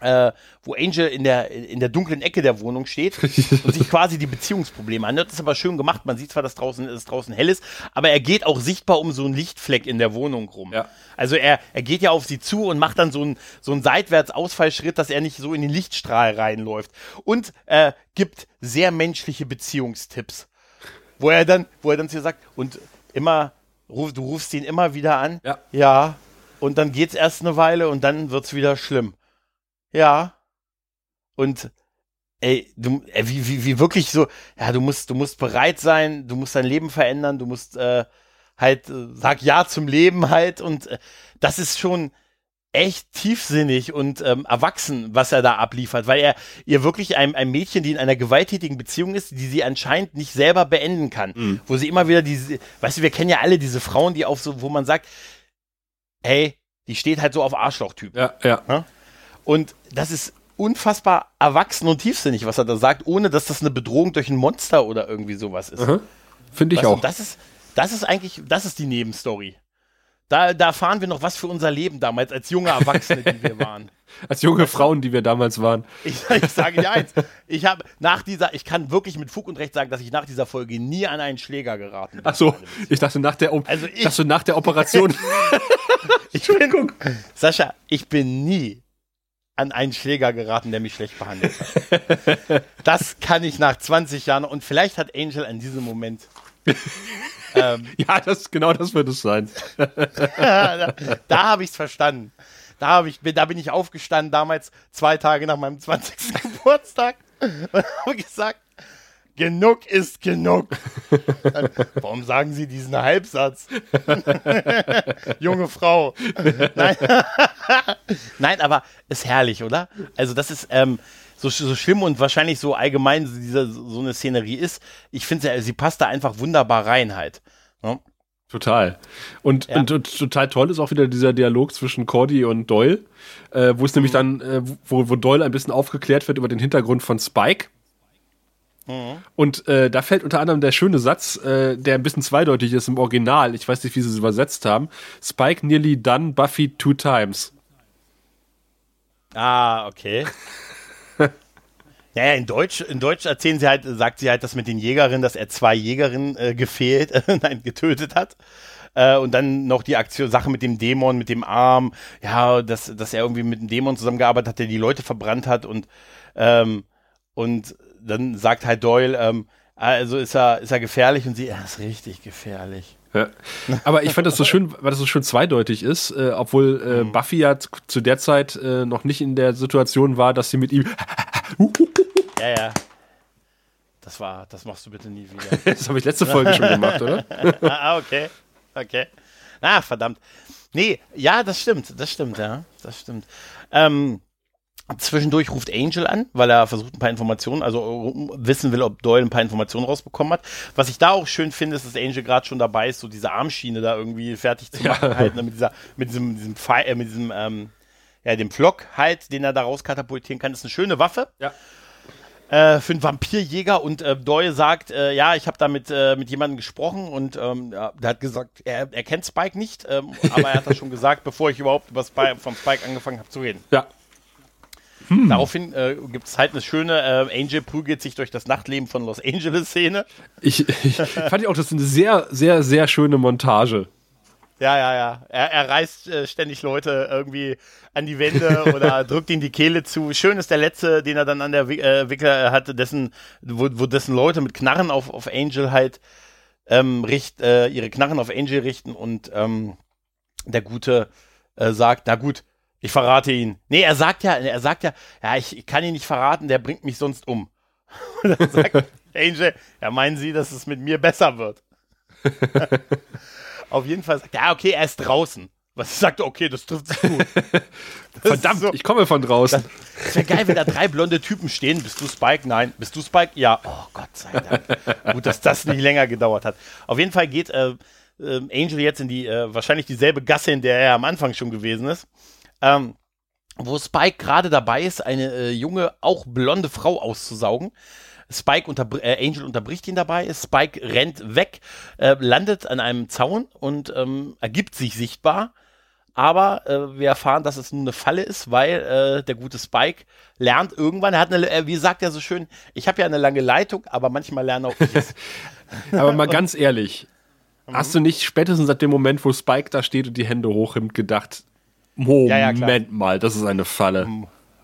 Äh, wo Angel in der, in der dunklen Ecke der Wohnung steht und sich quasi die Beziehungsprobleme anhört. Das ist aber schön gemacht. Man sieht zwar, dass draußen, dass draußen hell ist, aber er geht auch sichtbar um so einen Lichtfleck in der Wohnung rum. Ja. Also er, er geht ja auf sie zu und macht dann so einen, so einen Seitwärts-Ausfallschritt, dass er nicht so in den Lichtstrahl reinläuft. Und äh, gibt sehr menschliche Beziehungstipps. Wo er dann, wo er dann zu ihr sagt, und immer Ruf, du rufst ihn immer wieder an. Ja. Ja. Und dann geht's erst eine Weile und dann wird's wieder schlimm. Ja. Und ey, du, ey, wie, wie, wie wirklich so, ja, du musst, du musst bereit sein, du musst dein Leben verändern, du musst äh, halt, äh, sag ja zum Leben halt und äh, das ist schon, echt tiefsinnig und ähm, erwachsen, was er da abliefert, weil er ihr wirklich ein, ein Mädchen, die in einer gewalttätigen Beziehung ist, die sie anscheinend nicht selber beenden kann, mhm. wo sie immer wieder diese, weißt du, wir kennen ja alle diese Frauen, die auf so, wo man sagt, hey, die steht halt so auf Arschlochtyp. Ja, ja. Und das ist unfassbar erwachsen und tiefsinnig, was er da sagt, ohne dass das eine Bedrohung durch ein Monster oder irgendwie sowas ist. Mhm. Finde ich weißt auch. das ist, das ist eigentlich, das ist die Nebenstory. Da, da erfahren wir noch was für unser Leben damals, als junge Erwachsene, die wir waren. als junge Frauen, die wir damals waren. Ich, ich sage dir eins, ich habe nach dieser, ich kann wirklich mit Fug und Recht sagen, dass ich nach dieser Folge nie an einen Schläger geraten bin. Ach so, ich dachte nach der, o also ich, dachte nach der Operation. ich bin, Sascha, ich bin nie an einen Schläger geraten, der mich schlecht behandelt hat. Das kann ich nach 20 Jahren und vielleicht hat Angel in diesem Moment ähm, ja, das, genau das wird es sein. da da habe ich es verstanden. Da, hab ich, da bin ich aufgestanden, damals zwei Tage nach meinem 20. Geburtstag und habe gesagt, genug ist genug. Warum sagen Sie diesen Halbsatz? Junge Frau. Nein. Nein, aber ist herrlich, oder? Also das ist, ähm, so, so schlimm und wahrscheinlich so allgemein diese, so eine Szenerie ist, ich finde, sie, sie passt da einfach wunderbar rein halt. Ja? Total. Und, ja. und, und, total toll ist auch wieder dieser Dialog zwischen Cordy und Doyle, äh, wo es mhm. nämlich dann, äh, wo, wo Doyle ein bisschen aufgeklärt wird über den Hintergrund von Spike. Mhm. Und äh, da fällt unter anderem der schöne Satz, äh, der ein bisschen zweideutig ist im Original. Ich weiß nicht, wie sie es übersetzt haben. Spike nearly done Buffy two times. Ah, okay. Naja, in Deutsch, in Deutsch erzählen sie halt, sagt sie halt, dass mit den Jägerinnen, dass er zwei Jägerinnen äh, gefehlt, äh, nein, getötet hat. Äh, und dann noch die Aktion, Sache mit dem Dämon, mit dem Arm, ja, dass, dass er irgendwie mit dem Dämon zusammengearbeitet hat, der die Leute verbrannt hat und, ähm, und dann sagt halt Doyle, ähm, also ist er, ist er gefährlich und sie, er ist richtig gefährlich. Ja. Aber ich fand das so schön, weil das so schön zweideutig ist, äh, obwohl äh, mhm. Buffy ja zu der Zeit äh, noch nicht in der Situation war, dass sie mit ihm ja, ja. Das war, das machst du bitte nie wieder. das habe ich letzte Folge schon gemacht, oder? ah, okay. Okay. Ah, verdammt. Nee, ja, das stimmt, das stimmt, ja. Das stimmt. Ähm, Zwischendurch ruft Angel an, weil er versucht ein paar Informationen, also wissen will, ob Doyle ein paar Informationen rausbekommen hat. Was ich da auch schön finde, ist, dass Angel gerade schon dabei ist, so diese Armschiene da irgendwie fertig zu machen, ja. halt, ne, mit, dieser, mit diesem, diesem, Pfeil, äh, mit diesem ähm, ja, dem Flock halt, den er da rauskatapultieren kann. Das ist eine schöne Waffe. Ja. Äh, für einen Vampirjäger und äh, Doyle sagt, äh, ja, ich habe da mit, äh, mit jemandem gesprochen und ähm, ja, der hat gesagt, er, er kennt Spike nicht, ähm, aber er hat das schon gesagt, bevor ich überhaupt über Spike, vom Spike angefangen habe zu reden. Ja. Hm. Daraufhin äh, gibt es halt eine schöne äh, Angel prügelt sich durch das Nachtleben von Los Angeles Szene. Ich, ich fand ich auch, das ist eine sehr, sehr, sehr schöne Montage. Ja, ja, ja. Er, er reißt äh, ständig Leute irgendwie an die Wände oder drückt ihnen die Kehle zu. Schön ist der letzte, den er dann an der äh, Wickler hatte, dessen, wo, wo dessen Leute mit Knarren auf, auf Angel halt ähm, richt, äh, ihre Knarren auf Angel richten und ähm, der Gute äh, sagt, na gut, ich verrate ihn. Nee, er sagt ja, er sagt ja, ja, ich, ich kann ihn nicht verraten, der bringt mich sonst um. Und dann sagt Angel, ja, meinen Sie, dass es mit mir besser wird? Auf jeden Fall sagt er, ja, okay, er ist draußen. Was ich sagte, okay, das trifft sich gut. Verdammt, so, ich komme von draußen. Das wäre geil, wenn da drei blonde Typen stehen. Bist du Spike? Nein. Bist du Spike? Ja. Oh Gott sei Dank. gut, dass das nicht länger gedauert hat. Auf jeden Fall geht äh, äh, Angel jetzt in die, äh, wahrscheinlich dieselbe Gasse, in der er am Anfang schon gewesen ist. Ähm, wo Spike gerade dabei ist, eine äh, junge, auch blonde Frau auszusaugen. Spike unterbr äh, Angel unterbricht ihn dabei. Spike rennt weg, äh, landet an einem Zaun und ähm, ergibt sich sichtbar. Aber äh, wir erfahren, dass es nur eine Falle ist, weil äh, der gute Spike lernt irgendwann, er hat eine, äh, wie sagt er so schön, ich habe ja eine lange Leitung, aber manchmal lerne auch ich aber mal ganz ehrlich, mhm. hast du nicht spätestens seit dem Moment, wo Spike da steht und die Hände hochhimmt, gedacht, Moment ja, ja, mal, das ist eine Falle.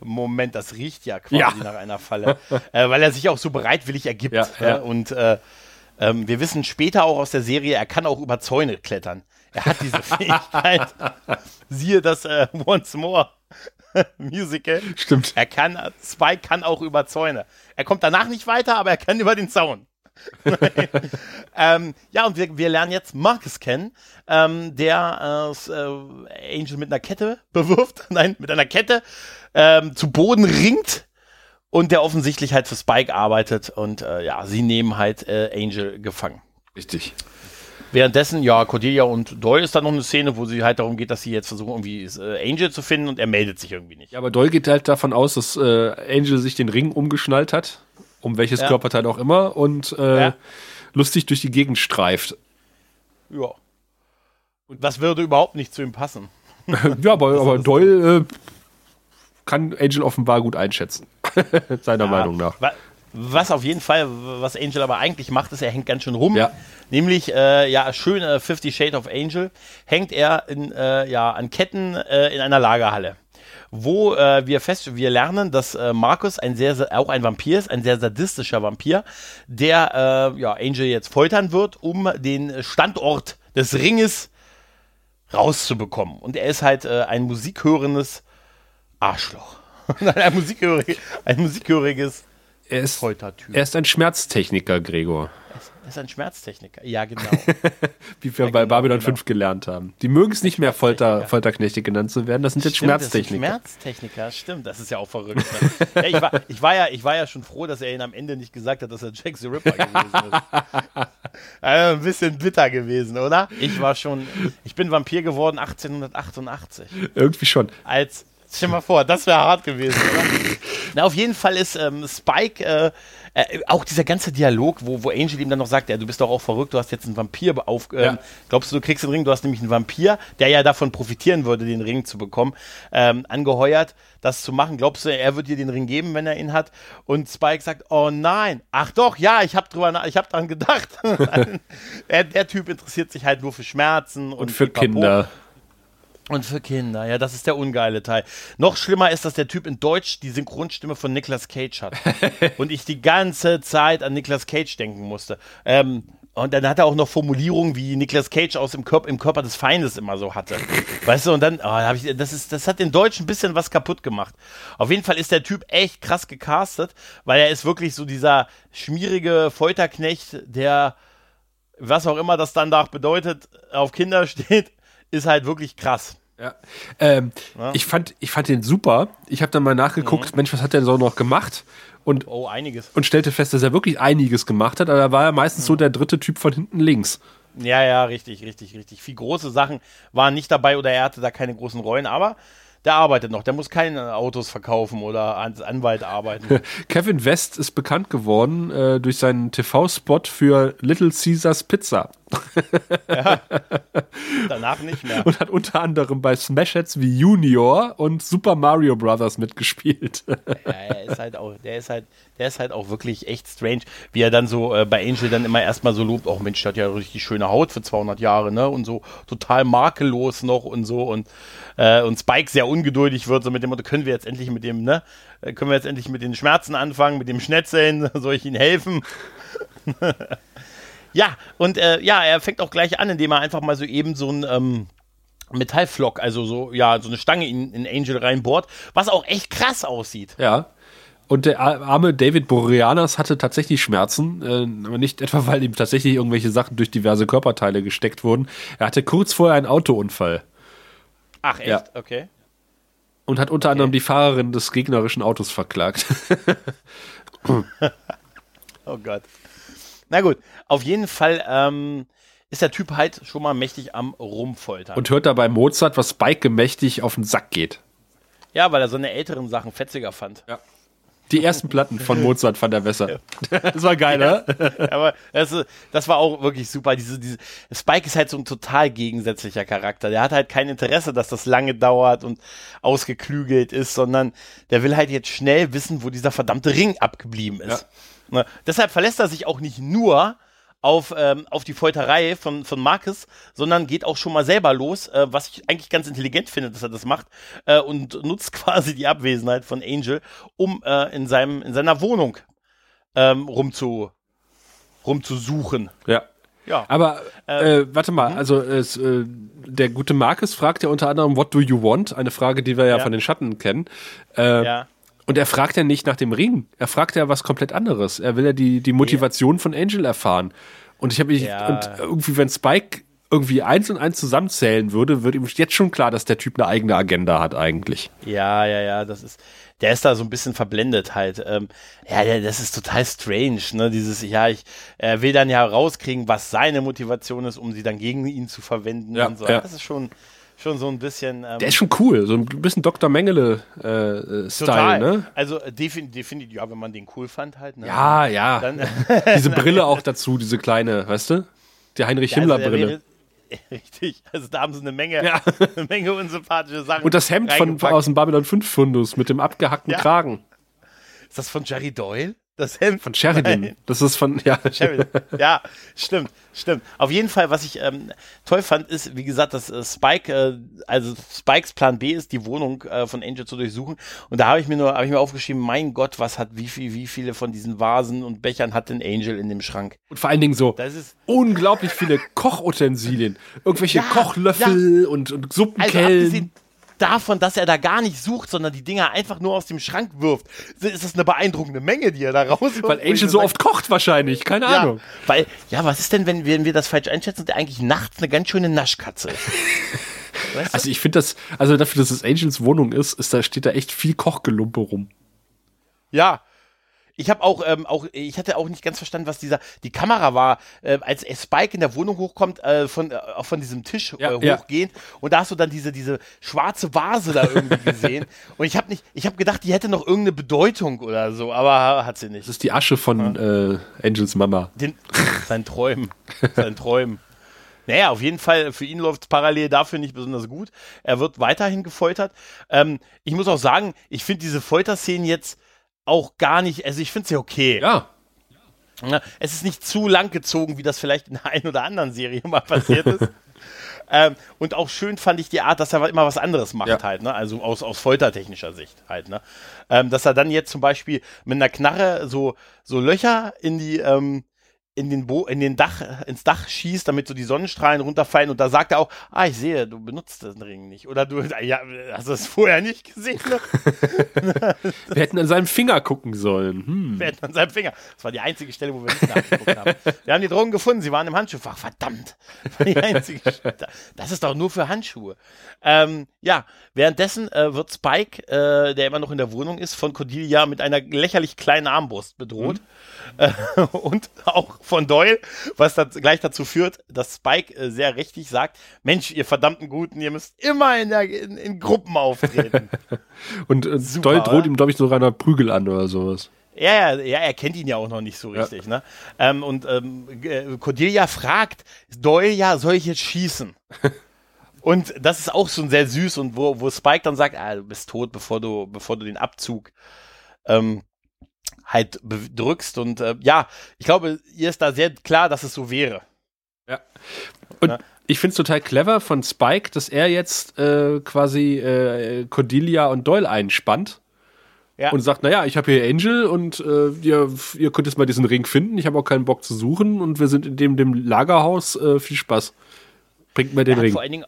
Moment, das riecht ja quasi ja. nach einer Falle, äh, weil er sich auch so bereitwillig ergibt. Ja, ja. Äh, und äh, ähm, wir wissen später auch aus der Serie, er kann auch über Zäune klettern. Er hat diese Fähigkeit. Siehe das äh, Once More Musical. Stimmt. Er kann, Spike kann auch über Zäune. Er kommt danach nicht weiter, aber er kann über den Zaun. ähm, ja, und wir, wir lernen jetzt Marcus kennen, ähm, der äh, äh, Angel mit einer Kette bewirft, nein, mit einer Kette ähm, zu Boden ringt und der offensichtlich halt für Spike arbeitet und äh, ja, sie nehmen halt äh, Angel gefangen. Richtig. Währenddessen, ja, Cordelia und Doyle ist dann noch eine Szene, wo sie halt darum geht, dass sie jetzt versuchen, irgendwie äh, Angel zu finden und er meldet sich irgendwie nicht. Ja, aber Doyle geht halt davon aus, dass äh, Angel sich den Ring umgeschnallt hat, um welches ja. Körperteil auch immer, und äh, ja. lustig durch die Gegend streift. Ja. Und das würde überhaupt nicht zu ihm passen. ja, aber, aber Doyle äh, kann Angel offenbar gut einschätzen. Seiner ja, Meinung nach. Was auf jeden Fall, was Angel aber eigentlich macht, ist, er hängt ganz schön rum. Ja. Nämlich, äh, ja, schön äh, Fifty Shade of Angel hängt er in, äh, ja, an Ketten äh, in einer Lagerhalle wo äh, wir fest, wir lernen, dass äh, Markus ein sehr, sehr, auch ein Vampir ist, ein sehr sadistischer Vampir, der äh, ja, Angel jetzt foltern wird, um den Standort des Ringes rauszubekommen. Und er ist halt äh, ein musikhörendes Arschloch. ein, musikhörig, ein musikhöriges er ist, Er ist ein Schmerztechniker, Gregor. Er ist ein Schmerztechniker, ja, genau. Wie wir ja, bei genau, Babylon genau. 5 gelernt haben. Die mögen es nicht mehr Folter, Folterknechte genannt zu werden, das sind jetzt Schmerztechniker. Das sind Schmerztechniker, stimmt, das ist ja auch verrückt. Ja, ich, war, ich, war ja, ich war ja schon froh, dass er ihn am Ende nicht gesagt hat, dass er Jack the Ripper gewesen ist. also ein bisschen bitter gewesen, oder? Ich war schon, ich bin Vampir geworden 1888. Irgendwie schon. Als Stell dir mal vor, das wäre hart gewesen, oder? Na, auf jeden Fall ist ähm, Spike, äh, äh, auch dieser ganze Dialog, wo, wo Angel ihm dann noch sagt, ja, du bist doch auch verrückt, du hast jetzt einen Vampir auf, ähm, ja. glaubst du, du kriegst den Ring, du hast nämlich einen Vampir, der ja davon profitieren würde, den Ring zu bekommen, ähm, angeheuert, das zu machen. Glaubst du, er wird dir den Ring geben, wenn er ihn hat? Und Spike sagt, oh nein, ach doch, ja, ich habe drüber, ich habe dran gedacht. der, der, Typ interessiert sich halt nur für Schmerzen und, und für Kinder. Und für Kinder, ja, das ist der ungeile Teil. Noch schlimmer ist, dass der Typ in Deutsch die Synchronstimme von Nicolas Cage hat. und ich die ganze Zeit an Nicolas Cage denken musste. Ähm, und dann hat er auch noch Formulierungen, wie Nicolas Cage aus dem Körper, im Körper des Feindes immer so hatte. Weißt du, und dann, oh, hab ich, das, ist, das hat den Deutschen ein bisschen was kaputt gemacht. Auf jeden Fall ist der Typ echt krass gecastet, weil er ist wirklich so dieser schmierige Folterknecht, der, was auch immer das dann da bedeutet, auf Kinder steht ist halt wirklich krass. Ja. Ähm, ja. Ich, fand, ich fand den super. Ich habe dann mal nachgeguckt, mhm. Mensch, was hat der so noch gemacht? Und, oh, einiges. Und stellte fest, dass er wirklich einiges gemacht hat, aber er war ja meistens mhm. so der dritte Typ von hinten links. Ja, ja, richtig, richtig, richtig. Viel große Sachen waren nicht dabei oder er hatte da keine großen Rollen, aber der arbeitet noch, der muss keine Autos verkaufen oder als Anwalt arbeiten. Kevin West ist bekannt geworden äh, durch seinen TV-Spot für Little Caesars Pizza. Ja, danach nicht mehr. Und hat unter anderem bei Smash-Hits wie Junior und Super Mario Bros. mitgespielt. ja, er ist halt auch, der ist halt, der ist halt auch wirklich echt strange, wie er dann so äh, bei Angel dann immer erstmal so lobt, auch oh Mensch, der hat ja richtig schöne Haut für 200 Jahre, ne, und so total makellos noch und so und, äh, und Spike sehr ungeduldig wird, so mit dem Motto, können wir jetzt endlich mit dem, ne, können wir jetzt endlich mit den Schmerzen anfangen, mit dem Schnetzeln, soll ich ihnen helfen? ja, und äh, ja, er fängt auch gleich an, indem er einfach mal so eben so ein, ähm, Metallflock, also so, ja, so eine Stange in, in Angel reinbohrt, was auch echt krass aussieht. Ja. Und der arme David Boreanas hatte tatsächlich Schmerzen, äh, aber nicht etwa, weil ihm tatsächlich irgendwelche Sachen durch diverse Körperteile gesteckt wurden. Er hatte kurz vorher einen Autounfall. Ach, echt? Ja. Okay. Und hat unter okay. anderem die Fahrerin des gegnerischen Autos verklagt. oh Gott. Na gut, auf jeden Fall ähm, ist der Typ halt schon mal mächtig am Rumfoltern. Und hört dabei Mozart, was Spike mächtig auf den Sack geht. Ja, weil er seine älteren Sachen fetziger fand. Ja. Die ersten Platten von Mozart fand er besser. Das war geil, ne? Ja, aber das, das war auch wirklich super. Diese, diese, Spike ist halt so ein total gegensätzlicher Charakter. Der hat halt kein Interesse, dass das lange dauert und ausgeklügelt ist, sondern der will halt jetzt schnell wissen, wo dieser verdammte Ring abgeblieben ist. Ja. Ne? Deshalb verlässt er sich auch nicht nur auf, ähm, auf die Folterei von, von Marcus, sondern geht auch schon mal selber los, äh, was ich eigentlich ganz intelligent finde, dass er das macht, äh, und nutzt quasi die Abwesenheit von Angel, um äh, in, seinem, in seiner Wohnung ähm, rumzu, rumzusuchen. Ja. Ja. Aber äh, äh, warte mal, mhm. also es, äh, der gute Marcus fragt ja unter anderem, what do you want? Eine Frage, die wir ja, ja. von den Schatten kennen. Äh, ja. Und er fragt ja nicht nach dem Ring. Er fragt ja was komplett anderes. Er will ja die, die Motivation ja. von Angel erfahren. Und ich habe mich, ja. und irgendwie, wenn Spike irgendwie eins und eins zusammenzählen würde, wird ihm jetzt schon klar, dass der Typ eine eigene Agenda hat eigentlich. Ja, ja, ja, das ist, der ist da so ein bisschen verblendet halt. Ähm, ja, das ist total strange, ne? Dieses, ja, ich er will dann ja rauskriegen, was seine Motivation ist, um sie dann gegen ihn zu verwenden ja, und so. Ja. Das ist schon, schon so ein bisschen. Ähm, der ist schon cool, so ein bisschen Dr. Mengele-Style, äh, ne? Also definitiv, ja, wenn man den cool fand halt. Ne? Ja, ja. Dann, diese Brille auch dazu, diese kleine, weißt du? Die Heinrich-Himmler-Brille. Also Richtig, also da haben sie eine Menge, ja. eine Menge unsympathische Sachen. Und das Hemd von, aus dem Babylon 5 Fundus mit dem abgehackten ja. Kragen. Ist das von Jerry Doyle? Das Hemd. Von Sheridan. Nein. Das ist von, ja. Sheridan. Ja, stimmt, stimmt. Auf jeden Fall, was ich ähm, toll fand, ist, wie gesagt, dass äh, Spike, äh, also Spikes Plan B ist, die Wohnung äh, von Angel zu durchsuchen. Und da habe ich mir nur, habe ich mir aufgeschrieben, mein Gott, was hat, wie viel, wie viele von diesen Vasen und Bechern hat denn Angel in dem Schrank? Und vor allen Dingen so unglaublich viele Kochutensilien. Irgendwelche ja, Kochlöffel ja. Und, und Suppenkellen. Also davon, dass er da gar nicht sucht, sondern die Dinger einfach nur aus dem Schrank wirft, ist das eine beeindruckende Menge, die er da rauswirft. Weil Angel so oft kocht wahrscheinlich, keine ja, Ahnung. Weil, ja, was ist denn, wenn, wenn wir das falsch einschätzen und der eigentlich nachts eine ganz schöne Naschkatze ist? weißt du? Also ich finde das, also dafür, dass es Angels Wohnung ist, ist da steht da echt viel Kochgelumpe rum. Ja, ich habe auch, ähm, auch, ich hatte auch nicht ganz verstanden, was dieser, die Kamera war, äh, als Spike in der Wohnung hochkommt, äh, von, äh, von diesem Tisch ja, äh, hochgehend ja. und da hast du dann diese, diese schwarze Vase da irgendwie gesehen und ich habe nicht, ich habe gedacht, die hätte noch irgendeine Bedeutung oder so, aber hat sie nicht. Das ist die Asche von ja. äh, Angels Mama. Den, sein Träumen, sein Träumen. Naja, auf jeden Fall, für ihn läuft es parallel dafür nicht besonders gut. Er wird weiterhin gefoltert. Ähm, ich muss auch sagen, ich finde diese Folterszenen jetzt auch gar nicht, also ich finde sie okay. Ja. ja. Es ist nicht zu lang gezogen, wie das vielleicht in der einen oder anderen Serie mal passiert ist. ähm, und auch schön fand ich die Art, dass er immer was anderes macht ja. halt, ne? Also aus, aus foltertechnischer Sicht halt, ne? Ähm, dass er dann jetzt zum Beispiel mit einer Knarre so, so Löcher in die, ähm, in den, Bo in den Dach, ins Dach schießt, damit so die Sonnenstrahlen runterfallen. Und da sagt er auch, ah, ich sehe, du benutzt den Ring nicht. Oder du, ja, hast das vorher nicht gesehen? wir hätten an seinem Finger gucken sollen. Hm. Wir hätten an seinem Finger. Das war die einzige Stelle, wo wir nicht nachgeguckt haben. Wir haben die Drogen gefunden, sie waren im Handschuhfach. Verdammt. Das, war die einzige das ist doch nur für Handschuhe. Ähm, ja, währenddessen äh, wird Spike, äh, der immer noch in der Wohnung ist, von Cordelia mit einer lächerlich kleinen Armbrust bedroht. Mhm. Äh, und auch von Doyle, was dann gleich dazu führt, dass Spike äh, sehr richtig sagt, Mensch, ihr verdammten Guten, ihr müsst immer in, der, in, in Gruppen auftreten. und äh, Super, Doyle droht oder? ihm, glaube ich, sogar einer Prügel an oder sowas. Ja, ja, ja, er kennt ihn ja auch noch nicht so richtig, ja. ne? Ähm, und ähm, äh, Cordelia fragt Doyle ja, soll ich jetzt schießen? und das ist auch schon sehr süß und wo, wo Spike dann sagt, ah, du bist tot, bevor du, bevor du den Abzug ähm, halt drückst. Und äh, ja, ich glaube, ihr ist da sehr klar, dass es so wäre. Ja. Und ja. ich finde es total clever von Spike, dass er jetzt äh, quasi äh, Cordelia und Doyle einspannt. Ja. Und sagt, naja, ich habe hier Angel und äh, ihr, ihr könnt jetzt mal diesen Ring finden. Ich habe auch keinen Bock zu suchen und wir sind in dem, dem Lagerhaus. Äh, viel Spaß. Bringt mir den Ring. Dingen,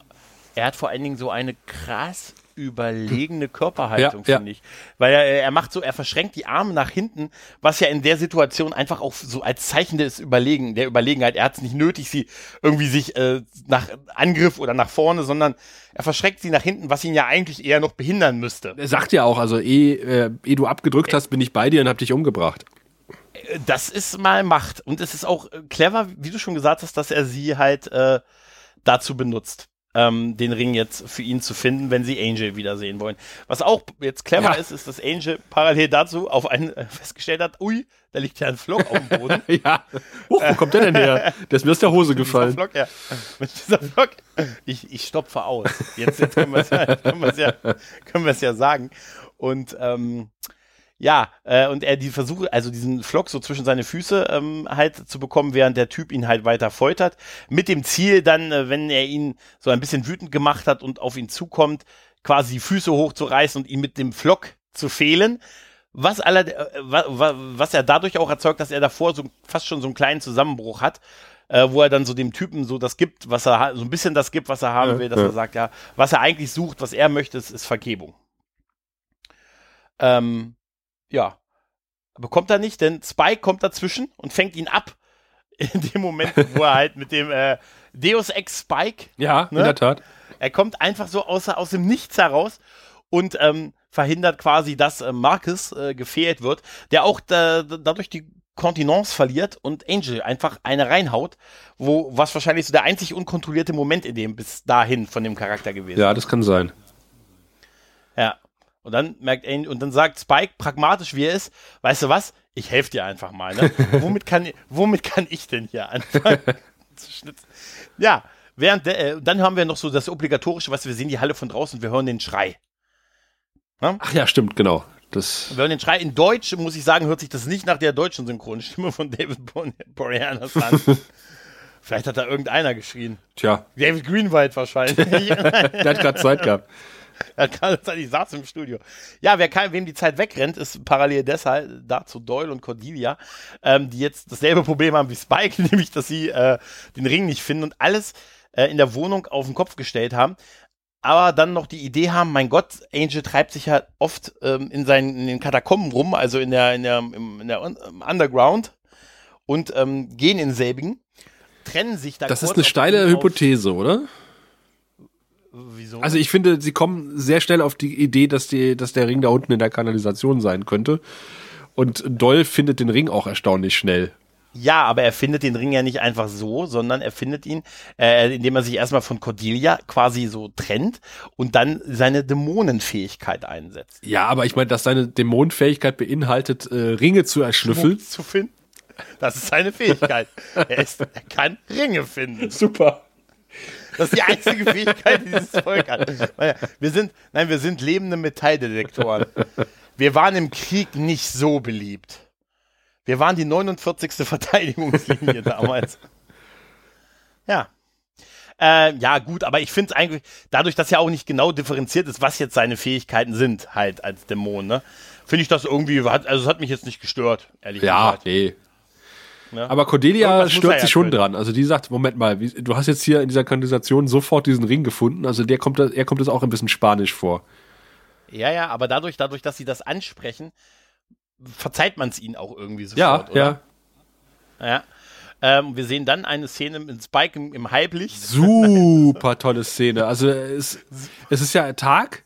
er hat vor allen Dingen so eine krass überlegene Körperhaltung, ja, finde ja. ich. Weil er, er macht so, er verschränkt die Arme nach hinten, was ja in der Situation einfach auch so als Zeichen des Überlegen, der Überlegenheit, er hat es nicht nötig, sie irgendwie sich äh, nach Angriff oder nach vorne, sondern er verschreckt sie nach hinten, was ihn ja eigentlich eher noch behindern müsste. Er sagt ja auch, also eh, äh, eh du abgedrückt hast, bin ich bei dir und hab dich umgebracht. Äh, das ist mal Macht. Und es ist auch äh, clever, wie du schon gesagt hast, dass er sie halt äh, dazu benutzt ähm, den Ring jetzt für ihn zu finden, wenn sie Angel wiedersehen wollen. Was auch jetzt clever ja. ist, ist, dass Angel parallel dazu auf einen äh, festgestellt hat, ui, da liegt ja ein Flock auf dem Boden. ja. Huch, wo kommt der denn her? Der ist mir aus der Hose gefallen. Flock, ja. Mit dieser Flock. Ich, ich stopfe aus. Jetzt, jetzt können wir es ja, können ja, können ja sagen. Und ähm, ja, äh, und er die Versuche, also diesen Flock so zwischen seine Füße ähm, halt zu bekommen, während der Typ ihn halt weiter foltert. Mit dem Ziel dann, äh, wenn er ihn so ein bisschen wütend gemacht hat und auf ihn zukommt, quasi die Füße hochzureißen und ihn mit dem Flock zu fehlen. Was, aller, äh, was er dadurch auch erzeugt, dass er davor so fast schon so einen kleinen Zusammenbruch hat, äh, wo er dann so dem Typen so das gibt, was er so ein bisschen das gibt, was er haben will, dass ja. er sagt, ja, was er eigentlich sucht, was er möchte, ist, ist Vergebung. Ähm, ja. Bekommt er nicht, denn Spike kommt dazwischen und fängt ihn ab. In dem Moment, wo er halt mit dem äh, Deus Ex Spike. Ja, ne? in der Tat. Er kommt einfach so aus, aus dem Nichts heraus und ähm, verhindert quasi, dass äh, Marcus äh, gefehlt wird, der auch da, dadurch die Kontinence verliert und Angel einfach eine reinhaut, wo was wahrscheinlich so der einzig unkontrollierte Moment in dem bis dahin von dem Charakter gewesen. Ja, das kann sein. Ja. Und dann merkt Angel, und dann sagt Spike, pragmatisch wie er ist, weißt du was? Ich helfe dir einfach mal. Ne? womit, kann, womit kann ich denn hier anfangen? ja, während der, äh, dann haben wir noch so das obligatorische, was wir sehen, die Halle von draußen, wir hören den Schrei. Ne? Ach ja, stimmt, genau. Das wir hören den Schrei. In Deutsch, muss ich sagen, hört sich das nicht nach der deutschen Synchronstimme von David Boreanaz an. Vielleicht hat da irgendeiner geschrien. Tja. David Greenwald wahrscheinlich. der hat gerade Zeit gehabt. Er gerade Zeit, ich saß im Studio. Ja, wer kann, wem die Zeit wegrennt, ist parallel deshalb dazu Doyle und Cordelia, ähm, die jetzt dasselbe Problem haben wie Spike, nämlich, dass sie äh, den Ring nicht finden und alles äh, in der Wohnung auf den Kopf gestellt haben aber dann noch die Idee haben, mein Gott, Angel treibt sich ja oft ähm, in seinen in den Katakomben rum, also in der, in der, im, in der Underground und ähm, gehen in selbigen, trennen sich da. Das ist eine steile Hypothese, oder? Wieso? Also ich finde, sie kommen sehr schnell auf die Idee, dass, die, dass der Ring da unten in der Kanalisation sein könnte. Und Doll findet den Ring auch erstaunlich schnell. Ja, aber er findet den Ring ja nicht einfach so, sondern er findet ihn, äh, indem er sich erstmal von Cordelia quasi so trennt und dann seine Dämonenfähigkeit einsetzt. Ja, aber ich meine, dass seine Dämonenfähigkeit beinhaltet, äh, Ringe zu erschnüffeln. Zu finden. Das ist seine Fähigkeit. er, ist, er kann Ringe finden. Super. Das ist die einzige Fähigkeit, die dieses Volk hat. Wir sind, nein, wir sind lebende Metalldetektoren. Wir waren im Krieg nicht so beliebt. Wir waren die 49. Verteidigungslinie damals. Ja. Äh, ja, gut, aber ich finde es eigentlich, dadurch, dass ja auch nicht genau differenziert ist, was jetzt seine Fähigkeiten sind, halt als Dämon, ne? Finde ich das irgendwie, also es hat mich jetzt nicht gestört, ehrlich ja, gesagt. Ja, nee. Ja. Aber Cordelia stört sich schon dran. Also die sagt, Moment mal, wie, du hast jetzt hier in dieser Kanalisation sofort diesen Ring gefunden. Also der kommt, er kommt es auch ein bisschen spanisch vor. Ja, ja, aber dadurch, dadurch, dass sie das ansprechen, verzeiht man es ihnen auch irgendwie sofort, ja, oder? Ja, ja. Ähm, wir sehen dann eine Szene mit Spike im, im Halblicht. Super tolle Szene. Also es, es ist ja Tag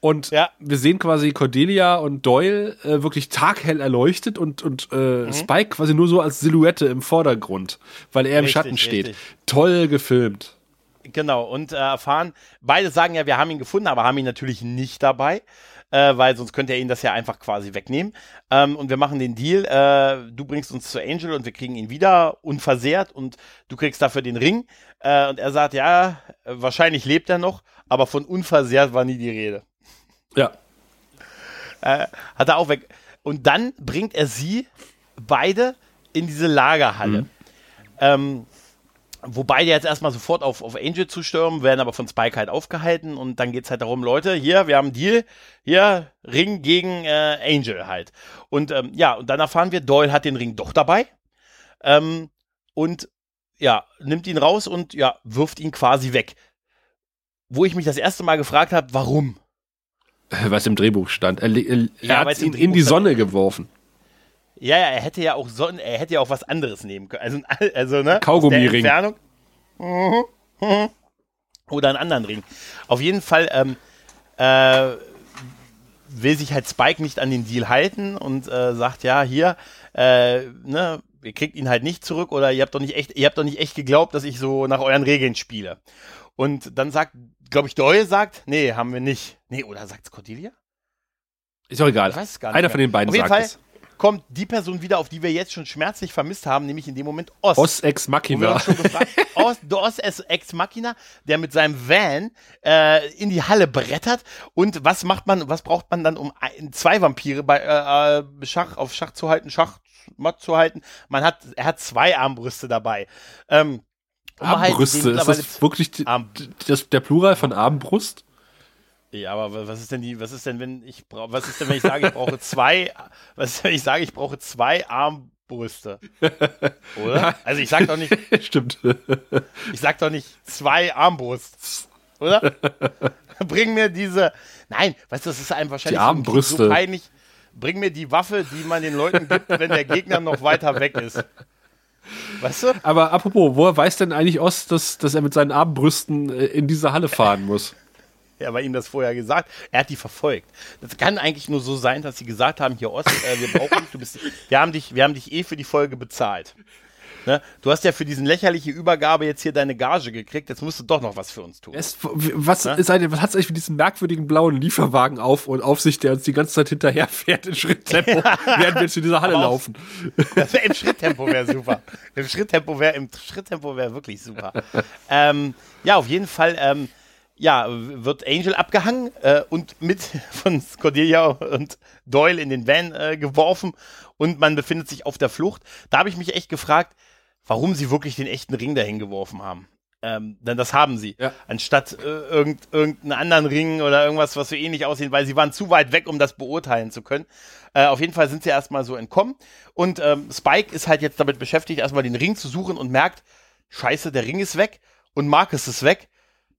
und ja. wir sehen quasi Cordelia und Doyle äh, wirklich taghell erleuchtet und, und äh, mhm. Spike quasi nur so als Silhouette im Vordergrund, weil er im richtig, Schatten steht. Richtig. Toll gefilmt. Genau, und äh, erfahren, beide sagen ja, wir haben ihn gefunden, aber haben ihn natürlich nicht dabei äh, weil sonst könnte er ihn das ja einfach quasi wegnehmen. Ähm, und wir machen den Deal, äh, du bringst uns zu Angel und wir kriegen ihn wieder unversehrt und du kriegst dafür den Ring. Äh, und er sagt, ja, wahrscheinlich lebt er noch, aber von unversehrt war nie die Rede. Ja. Äh, hat er auch weg. Und dann bringt er sie beide in diese Lagerhalle. Mhm. Ähm, Wobei die jetzt erstmal sofort auf, auf Angel zustürmen, werden aber von Spike halt aufgehalten und dann geht's halt darum, Leute, hier, wir haben einen Deal, hier, Ring gegen äh, Angel halt. Und ähm, ja, und dann erfahren wir, Doyle hat den Ring doch dabei ähm, und ja, nimmt ihn raus und ja, wirft ihn quasi weg. Wo ich mich das erste Mal gefragt habe, warum? Was im Drehbuch stand. Er, er, ja, hat ihn in die Sonne geworfen. Ja, ja, er hätte ja auch so, er hätte ja auch was anderes nehmen können. Also, also ne? Kaugummiring. Mhm. Mhm. Oder einen anderen Ring. Auf jeden Fall ähm, äh, will sich halt Spike nicht an den Deal halten und äh, sagt, ja, hier, äh, ne, ihr kriegt ihn halt nicht zurück oder ihr habt doch nicht echt, ihr habt doch nicht echt geglaubt, dass ich so nach euren Regeln spiele. Und dann sagt, glaube ich, Doyle sagt, nee, haben wir nicht. Nee, oder sagt's Cordelia? Ist doch egal. Einer von den beiden Auf sagt Fall, es kommt die Person wieder, auf die wir jetzt schon schmerzlich vermisst haben, nämlich in dem Moment Oz. Oz ex Machina. Oz, Oz ex Machina, der mit seinem Van äh, in die Halle brettert. Und was macht man, was braucht man dann, um ein, zwei Vampire bei äh, äh Schach auf Schach zu halten, Schach matt zu halten? Man hat, er hat zwei Armbrüste dabei. Ähm, Armbrüste, halt ist das wirklich die, Arm das, der Plural von Armbrust? Ja, aber was ist denn die, was ist denn, wenn ich brauche, was ist denn, wenn ich sage, ich brauche zwei, was ist, wenn ich sage, ich brauche zwei Armbrüste? Oder? Also ich sag doch nicht. Stimmt. Ich sag doch nicht zwei Armbrust. Oder? Bring mir diese. Nein, weißt du, das ist einem wahrscheinlich die Armbrüste. so peinlich. Bring mir die Waffe, die man den Leuten gibt, wenn der Gegner noch weiter weg ist. Weißt du? Aber apropos, woher weiß denn eigentlich Ost, dass, dass er mit seinen Armbrüsten äh, in diese Halle fahren muss? ja, bei ihm das vorher gesagt. Er hat die verfolgt. Das kann eigentlich nur so sein, dass sie gesagt haben, hier Ost, äh, wir brauchen dich, du bist, wir haben dich, wir haben dich eh für die Folge bezahlt. Ne? Du hast ja für diesen lächerliche Übergabe jetzt hier deine Gage gekriegt, jetzt musst du doch noch was für uns tun. Es, was, ne? seid, was hat es eigentlich mit diesem merkwürdigen blauen Lieferwagen auf und auf sich, der uns die ganze Zeit hinterherfährt in Schritttempo, während wir jetzt in dieser Halle auf, laufen? Das wär, Im Schritttempo wäre super. Im Schritttempo wäre im Schritttempo wäre wirklich super. ähm, ja, auf jeden Fall. Ähm, ja, wird Angel abgehangen äh, und mit von Cordelia und Doyle in den Van äh, geworfen und man befindet sich auf der Flucht. Da habe ich mich echt gefragt, warum sie wirklich den echten Ring dahin geworfen haben. Ähm, denn das haben sie. Ja. Anstatt äh, irgend, irgendeinen anderen Ring oder irgendwas, was so ähnlich aussehen, weil sie waren zu weit weg, um das beurteilen zu können. Äh, auf jeden Fall sind sie erstmal so entkommen. Und ähm, Spike ist halt jetzt damit beschäftigt, erstmal den Ring zu suchen und merkt, scheiße, der Ring ist weg und Marcus ist weg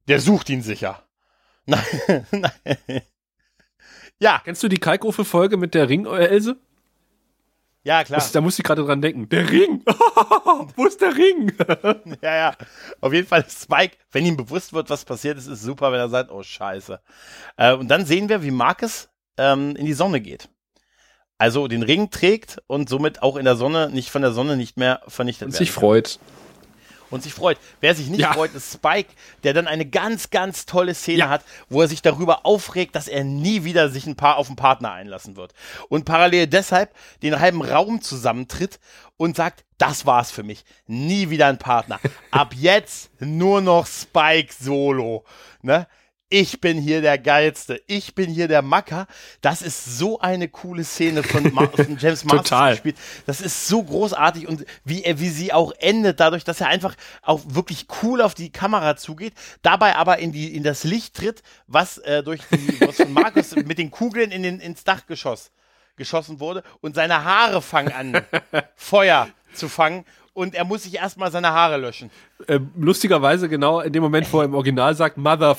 der sucht ihn sicher. Nein, nein. Ja. Kennst du die Kalkofe-Folge mit der Ring-Else? Ja, klar. Das, da muss ich gerade dran denken. Der Ring! Wo ist der Ring? ja, ja. Auf jeden Fall Spike, wenn ihm bewusst wird, was passiert ist, ist super, wenn er sagt, oh Scheiße. Äh, und dann sehen wir, wie Marcus ähm, in die Sonne geht. Also den Ring trägt und somit auch in der Sonne, nicht von der Sonne nicht mehr vernichtet wird. Und sich freut und sich freut. Wer sich nicht ja. freut, ist Spike, der dann eine ganz, ganz tolle Szene ja. hat, wo er sich darüber aufregt, dass er nie wieder sich ein paar auf einen Partner einlassen wird. Und parallel deshalb den halben Raum zusammentritt und sagt, das war's für mich. Nie wieder ein Partner. Ab jetzt nur noch Spike Solo. Ne? Ich bin hier der Geilste, ich bin hier der Macker. Das ist so eine coole Szene von, Ma von James Marston gespielt. Das ist so großartig und wie, wie sie auch endet, dadurch, dass er einfach auch wirklich cool auf die Kamera zugeht, dabei aber in, die, in das Licht tritt, was äh, durch die, was von Markus mit den Kugeln in den, ins Dachgeschoss geschossen wurde und seine Haare fangen an, Feuer zu fangen und er muss sich erstmal seine Haare löschen. Äh, lustigerweise genau in dem Moment, wo er im Original sagt, Mother.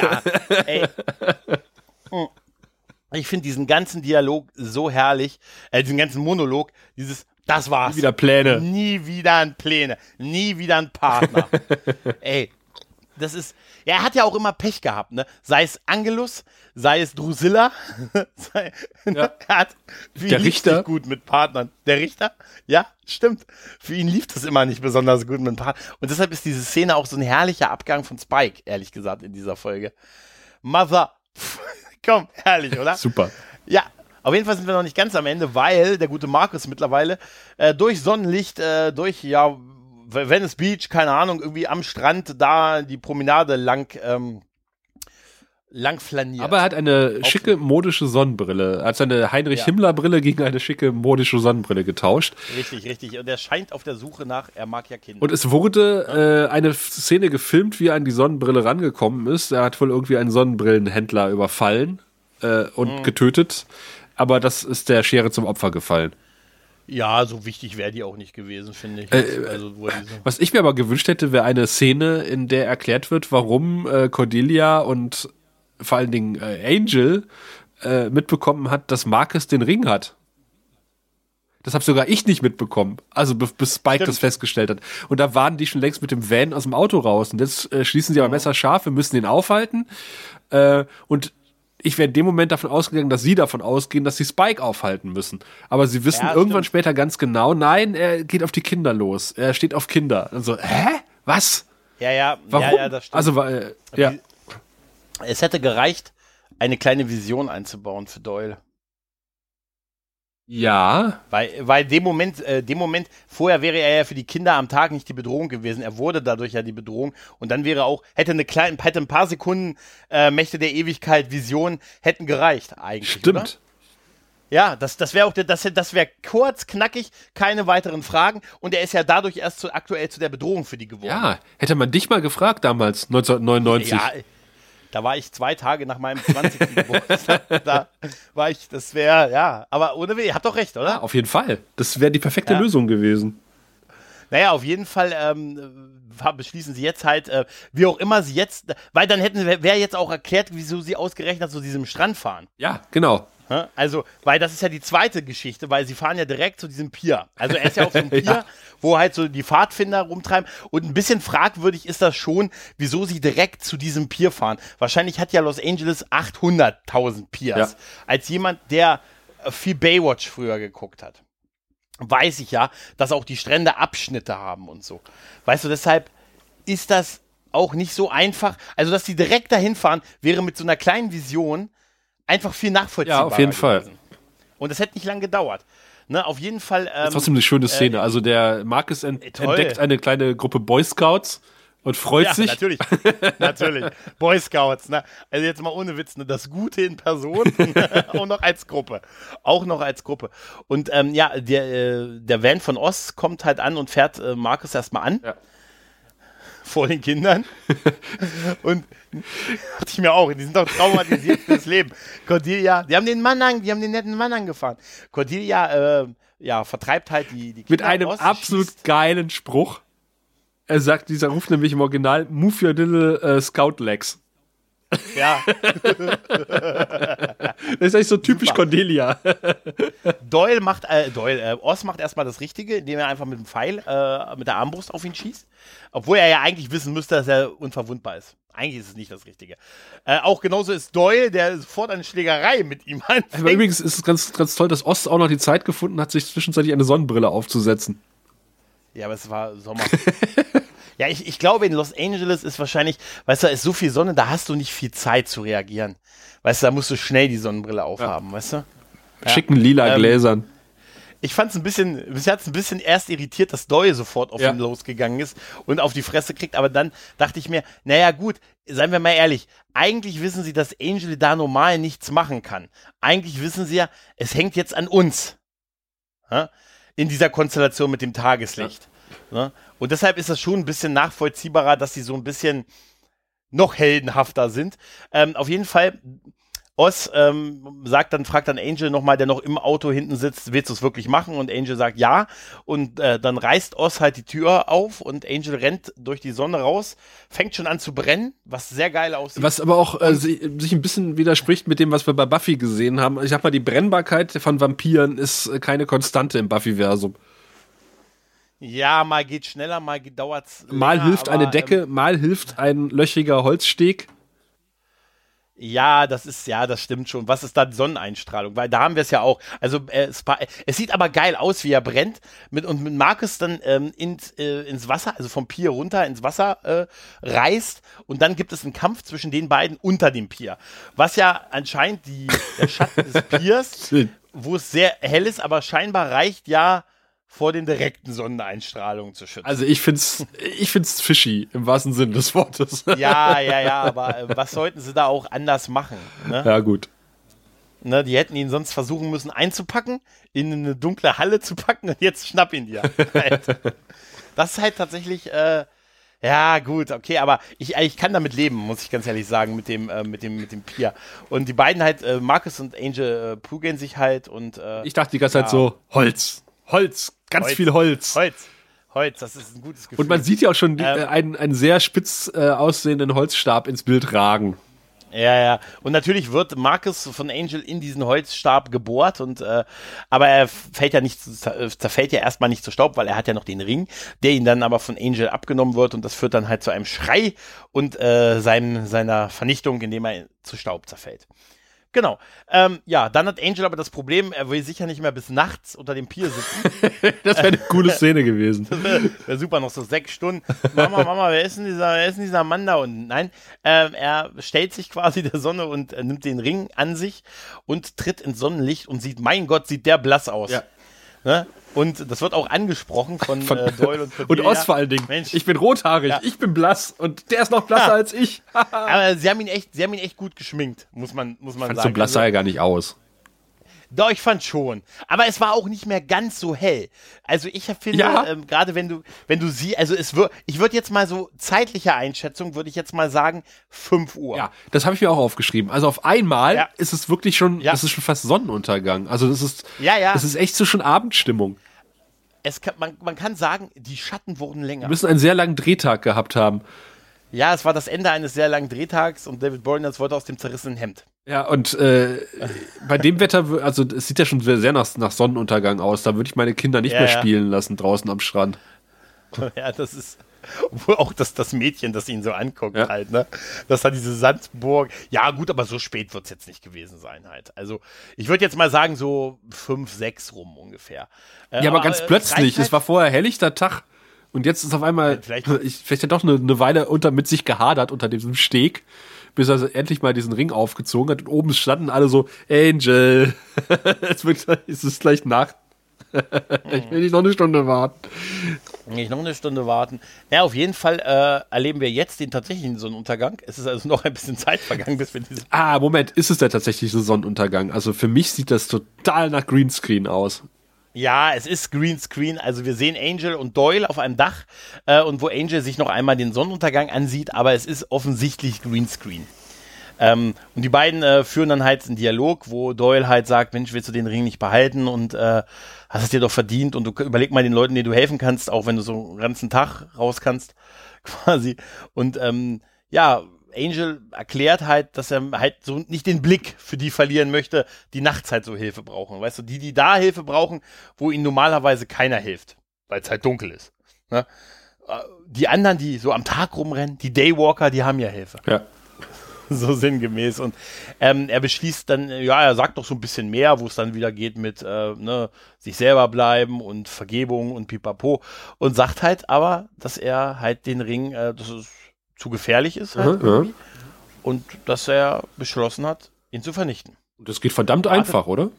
Ja, ey. Ich finde diesen ganzen Dialog so herrlich, äh, diesen ganzen Monolog, dieses das war's. Nie wieder Pläne. Nie wieder ein Pläne. Nie wieder ein Partner. ey, das ist, ja, er hat ja auch immer Pech gehabt, ne? Sei es Angelus, sei es Drusilla, sei, ja. er hat der Richter gut mit Partnern. Der Richter, ja, stimmt. Für ihn lief das immer nicht besonders gut mit Partnern. Und deshalb ist diese Szene auch so ein herrlicher Abgang von Spike, ehrlich gesagt, in dieser Folge. Mother, komm, herrlich, oder? Super. Ja, auf jeden Fall sind wir noch nicht ganz am Ende, weil der gute Markus mittlerweile äh, durch Sonnenlicht, äh, durch ja Venice Beach, keine Ahnung, irgendwie am Strand da die Promenade lang ähm, lang flaniert. Aber er hat eine schicke modische Sonnenbrille. Er hat seine Heinrich ja. Gegen eine schicke modische Sonnenbrille getauscht. Richtig, richtig. Und er scheint auf der Suche nach, er mag ja Kinder. Und es wurde äh, eine Szene gefilmt, wie er an die Sonnenbrille rangekommen ist. Er hat wohl irgendwie einen Sonnenbrillenhändler überfallen äh, und mhm. getötet. Aber das ist der Schere zum Opfer gefallen. Ja, so wichtig wäre die auch nicht gewesen, finde ich. Äh, also, was ich mir aber gewünscht hätte, wäre eine Szene, in der erklärt wird, warum äh, Cordelia und vor allen Dingen äh, Angel äh, mitbekommen hat, dass Marcus den Ring hat. Das habe sogar ich nicht mitbekommen. Also bis Spike Stimmt. das festgestellt hat. Und da waren die schon längst mit dem Van aus dem Auto raus. Und jetzt äh, schließen sie aber Messer scharf, wir müssen den aufhalten. Äh, und ich wäre in dem Moment davon ausgegangen, dass sie davon ausgehen, dass sie Spike aufhalten müssen. Aber sie wissen ja, irgendwann stimmt. später ganz genau, nein, er geht auf die Kinder los. Er steht auf Kinder. Und so, hä? Was? Ja, ja, Warum? ja, ja, das stimmt. Also, äh, ja. Es hätte gereicht, eine kleine Vision einzubauen für Doyle. Ja. Weil, weil dem Moment, äh, dem Moment, vorher wäre er ja für die Kinder am Tag nicht die Bedrohung gewesen. Er wurde dadurch ja die Bedrohung. Und dann wäre auch, hätte eine kleine, hätte ein paar Sekunden äh, Mächte der Ewigkeit, Vision, hätten gereicht eigentlich. Stimmt. Oder? Ja, das, das wäre auch, das, das wäre kurz, knackig, keine weiteren Fragen. Und er ist ja dadurch erst zu, aktuell zu der Bedrohung für die geworden. Ja, hätte man dich mal gefragt damals, 1999. Ja, da war ich zwei Tage nach meinem 20. Geburtstag. Da war ich, das wäre, ja, aber ohne Weh, ihr habt doch recht, oder? Ja, auf jeden Fall. Das wäre die perfekte ja. Lösung gewesen. Naja, auf jeden Fall ähm, beschließen sie jetzt halt, äh, wie auch immer sie jetzt, weil dann hätten, wäre jetzt auch erklärt, wieso sie ausgerechnet zu diesem Strand fahren. Ja, genau. Also, weil das ist ja die zweite Geschichte, weil sie fahren ja direkt zu diesem Pier. Also er ist ja auf so einem Pier, ja. wo halt so die Pfadfinder rumtreiben. Und ein bisschen fragwürdig ist das schon, wieso sie direkt zu diesem Pier fahren. Wahrscheinlich hat ja Los Angeles 800.000 Piers. Ja. Als jemand, der viel Baywatch früher geguckt hat, weiß ich ja, dass auch die Strände Abschnitte haben und so. Weißt du, deshalb ist das auch nicht so einfach. Also, dass sie direkt dahin fahren, wäre mit so einer kleinen Vision einfach viel nachvollziehbarer. Ja, auf jeden gewesen. Fall. Und das hätte nicht lange gedauert. Ne, auf jeden Fall. Ähm, das ist trotzdem eine schöne Szene. Äh, also der Marcus ent toll. entdeckt eine kleine Gruppe Boy Scouts und freut ja, sich. Natürlich, natürlich. Boy Scouts, ne? Also jetzt mal ohne Witz, ne? Das Gute in Person, auch noch als Gruppe. Auch noch als Gruppe. Und ähm, ja, der, äh, der Van von Oz kommt halt an und fährt äh, Markus erstmal an. Ja vor den Kindern. und dachte ich mir auch, die sind doch traumatisiert fürs Leben. Cordelia, die haben den Mann an, die haben den netten Mann angefahren. Cordelia, äh, ja, vertreibt halt die, die Kinder Mit einem aus, absolut schießt. geilen Spruch. Er sagt, dieser ruft nämlich im Original, move your little uh, scout legs. Ja. das ist eigentlich so typisch Super. Cordelia. Doyle macht, äh, Doyle, äh, Oz macht erstmal das Richtige, indem er einfach mit dem Pfeil, äh, mit der Armbrust auf ihn schießt. Obwohl er ja eigentlich wissen müsste, dass er unverwundbar ist. Eigentlich ist es nicht das Richtige. Äh, auch genauso ist Doyle, der sofort eine Schlägerei mit ihm anfängt. Aber übrigens ist es ganz, ganz toll, dass Oz auch noch die Zeit gefunden hat, sich zwischenzeitlich eine Sonnenbrille aufzusetzen. Ja, aber es war Sommer. Ja, ich, ich glaube, in Los Angeles ist wahrscheinlich, weißt du, da ist so viel Sonne, da hast du nicht viel Zeit zu reagieren. Weißt du, da musst du schnell die Sonnenbrille aufhaben, ja. weißt du? Ja. Schicken lila ähm, Gläsern. Ich fand es ein bisschen, bisher hat es ein bisschen erst irritiert, dass Doyle sofort auf ja. ihn losgegangen ist und auf die Fresse kriegt, aber dann dachte ich mir, naja, gut, seien wir mal ehrlich, eigentlich wissen sie, dass Angel da normal nichts machen kann. Eigentlich wissen sie ja, es hängt jetzt an uns. In dieser Konstellation mit dem Tageslicht. Ja. Ne? Und deshalb ist das schon ein bisschen nachvollziehbarer, dass sie so ein bisschen noch heldenhafter sind. Ähm, auf jeden Fall, Oz ähm, sagt dann, fragt dann Angel nochmal, der noch im Auto hinten sitzt, willst du es wirklich machen? Und Angel sagt ja. Und äh, dann reißt Oz halt die Tür auf und Angel rennt durch die Sonne raus, fängt schon an zu brennen, was sehr geil aussieht. Was aber auch äh, sich ein bisschen widerspricht mit dem, was wir bei Buffy gesehen haben. Ich sag mal, die Brennbarkeit von Vampiren ist äh, keine Konstante im Buffy-Versum. Ja, mal geht schneller, mal dauert es. Mal hilft aber, eine Decke, ähm, mal hilft ein löchiger Holzsteg. Ja, das ist, ja, das stimmt schon. Was ist da die Sonneneinstrahlung? Weil da haben wir es ja auch. Also äh, es, es, sieht aber geil aus, wie er brennt. Mit, und mit Markus dann ähm, ins, äh, ins Wasser, also vom Pier runter ins Wasser äh, reißt. Und dann gibt es einen Kampf zwischen den beiden unter dem Pier. Was ja anscheinend die, der Schatten des Piers, wo es sehr hell ist, aber scheinbar reicht ja vor den direkten Sonneneinstrahlungen zu schützen. Also ich find's, ich find's fishy im wahrsten Sinne des Wortes. Ja, ja, ja, aber äh, was sollten sie da auch anders machen? Ne? Ja, gut. Ne, die hätten ihn sonst versuchen müssen einzupacken, in eine dunkle Halle zu packen und jetzt schnapp ihn dir. das ist halt tatsächlich, äh, ja, gut, okay, aber ich, ich kann damit leben, muss ich ganz ehrlich sagen, mit dem, äh, mit dem, mit dem Pier. Und die beiden halt, äh, Marcus und Angel, äh, prügeln sich halt und. Äh, ich dachte die ganze ja. Zeit so, Holz, Holz, ganz Holz, viel Holz. Holz. Holz, das ist ein gutes Gefühl. Und man sieht ja auch schon ähm, äh, einen, einen sehr spitz äh, aussehenden Holzstab ins Bild ragen. Ja, ja. Und natürlich wird Marcus von Angel in diesen Holzstab gebohrt und äh, aber er fällt ja nicht, zerfällt ja erstmal nicht zu Staub, weil er hat ja noch den Ring, der ihn dann aber von Angel abgenommen wird und das führt dann halt zu einem Schrei und äh, seinem, seiner Vernichtung, indem er zu Staub zerfällt. Genau. Ähm, ja, dann hat Angel aber das Problem, er will sicher nicht mehr bis nachts unter dem Pier sitzen. das wäre eine coole Szene gewesen. Das wäre wär super, noch so sechs Stunden. Mama, Mama, wer ist denn dieser, wer ist denn dieser Mann da? Und nein, ähm, er stellt sich quasi der Sonne und äh, nimmt den Ring an sich und tritt ins Sonnenlicht und sieht, mein Gott, sieht der blass aus. Ja. Ne? Und das wird auch angesprochen von, von äh, Doyle und Und Oz vor allen Dingen. Mensch. Ich bin rothaarig, ja. ich bin blass und der ist noch blasser ja. als ich. Aber sie haben ihn echt, sie haben ihn echt gut geschminkt, muss man, muss man sagen. So blass sah er gar nicht aus. Doch, ich fand schon. Aber es war auch nicht mehr ganz so hell. Also ich finde, ja. ähm, gerade wenn du, wenn du sie, also es wird, ich würde jetzt mal so zeitliche Einschätzung, würde ich jetzt mal sagen, 5 Uhr. Ja, das habe ich mir auch aufgeschrieben. Also auf einmal ja. ist es wirklich schon, ja. es ist schon fast Sonnenuntergang. Also das ist, ja, ja. Das ist echt so schon Abendstimmung. es kann, man, man kann sagen, die Schatten wurden länger. Wir müssen einen sehr langen Drehtag gehabt haben. Ja, es war das Ende eines sehr langen Drehtags und David Boreanaz wollte aus dem zerrissenen Hemd. Ja, und äh, bei dem Wetter, also es sieht ja schon sehr nach, nach Sonnenuntergang aus. Da würde ich meine Kinder nicht ja, mehr ja. spielen lassen draußen am Strand. Ja, das ist wo auch das, das Mädchen, das ihn so anguckt ja. halt, ne? Das hat diese Sandburg. Ja, gut, aber so spät wird es jetzt nicht gewesen sein halt. Also, ich würde jetzt mal sagen, so fünf, sechs rum ungefähr. Äh, ja, aber, aber ganz äh, plötzlich. Halt es war vorher helllichter Tag. Und jetzt ist auf einmal, vielleicht, ich, vielleicht hat doch eine, eine Weile unter, mit sich gehadert unter diesem Steg, bis er endlich mal diesen Ring aufgezogen hat. Und oben standen alle so, Angel, es, wird, es ist gleich Nacht. ich will nicht noch eine Stunde warten. Nicht noch eine Stunde warten. Ja, auf jeden Fall äh, erleben wir jetzt den tatsächlichen Sonnenuntergang. Es ist also noch ein bisschen Zeit vergangen, bis wir diesen. Ah, Moment, ist es der tatsächliche Sonnenuntergang? Also für mich sieht das total nach Greenscreen aus. Ja, es ist Greenscreen. Also wir sehen Angel und Doyle auf einem Dach äh, und wo Angel sich noch einmal den Sonnenuntergang ansieht, aber es ist offensichtlich Greenscreen. Ähm, und die beiden äh, führen dann halt einen Dialog, wo Doyle halt sagt, Mensch, willst du den Ring nicht behalten und äh, hast es dir doch verdient und du überleg mal den Leuten, denen du helfen kannst, auch wenn du so einen ganzen Tag raus kannst, quasi. Und ähm, ja, Angel erklärt halt, dass er halt so nicht den Blick für die verlieren möchte, die nachts halt so Hilfe brauchen. Weißt du, die, die da Hilfe brauchen, wo ihnen normalerweise keiner hilft, weil es halt dunkel ist. Ne? Äh, die anderen, die so am Tag rumrennen, die Daywalker, die haben ja Hilfe. Ja. so sinngemäß. Und ähm, er beschließt dann, ja, er sagt doch so ein bisschen mehr, wo es dann wieder geht mit äh, ne, sich selber bleiben und Vergebung und pipapo. Und sagt halt aber, dass er halt den Ring, äh, dass es zu gefährlich ist halt mhm, ja. und dass er beschlossen hat, ihn zu vernichten. Und das geht verdammt einfach, oder?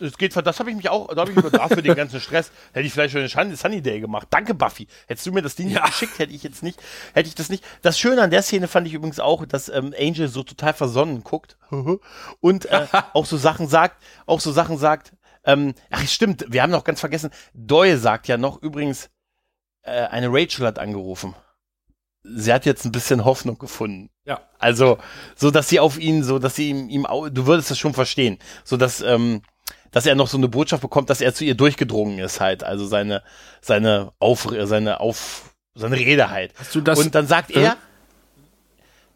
das geht, das habe ich mich auch, da habe ich mir dafür den ganzen Stress, hätte ich vielleicht schon eine Sunny Day gemacht. Danke, Buffy. Hättest du mir das Ding ja. geschickt, hätte ich jetzt nicht, hätte ich das nicht. Das Schöne an der Szene fand ich übrigens auch, dass ähm, Angel so total versonnen guckt und äh, auch so Sachen sagt, auch so Sachen sagt, ähm, ach stimmt, wir haben noch ganz vergessen, Doyle sagt ja noch übrigens, äh, eine Rachel hat angerufen. Sie hat jetzt ein bisschen Hoffnung gefunden. Ja. Also, so dass sie auf ihn, so dass sie ihm, ihm du würdest das schon verstehen, so dass ähm, dass er noch so eine Botschaft bekommt, dass er zu ihr durchgedrungen ist halt, also seine seine auf seine auf seine Rede halt. Hast du das? Und dann sagt äh? er,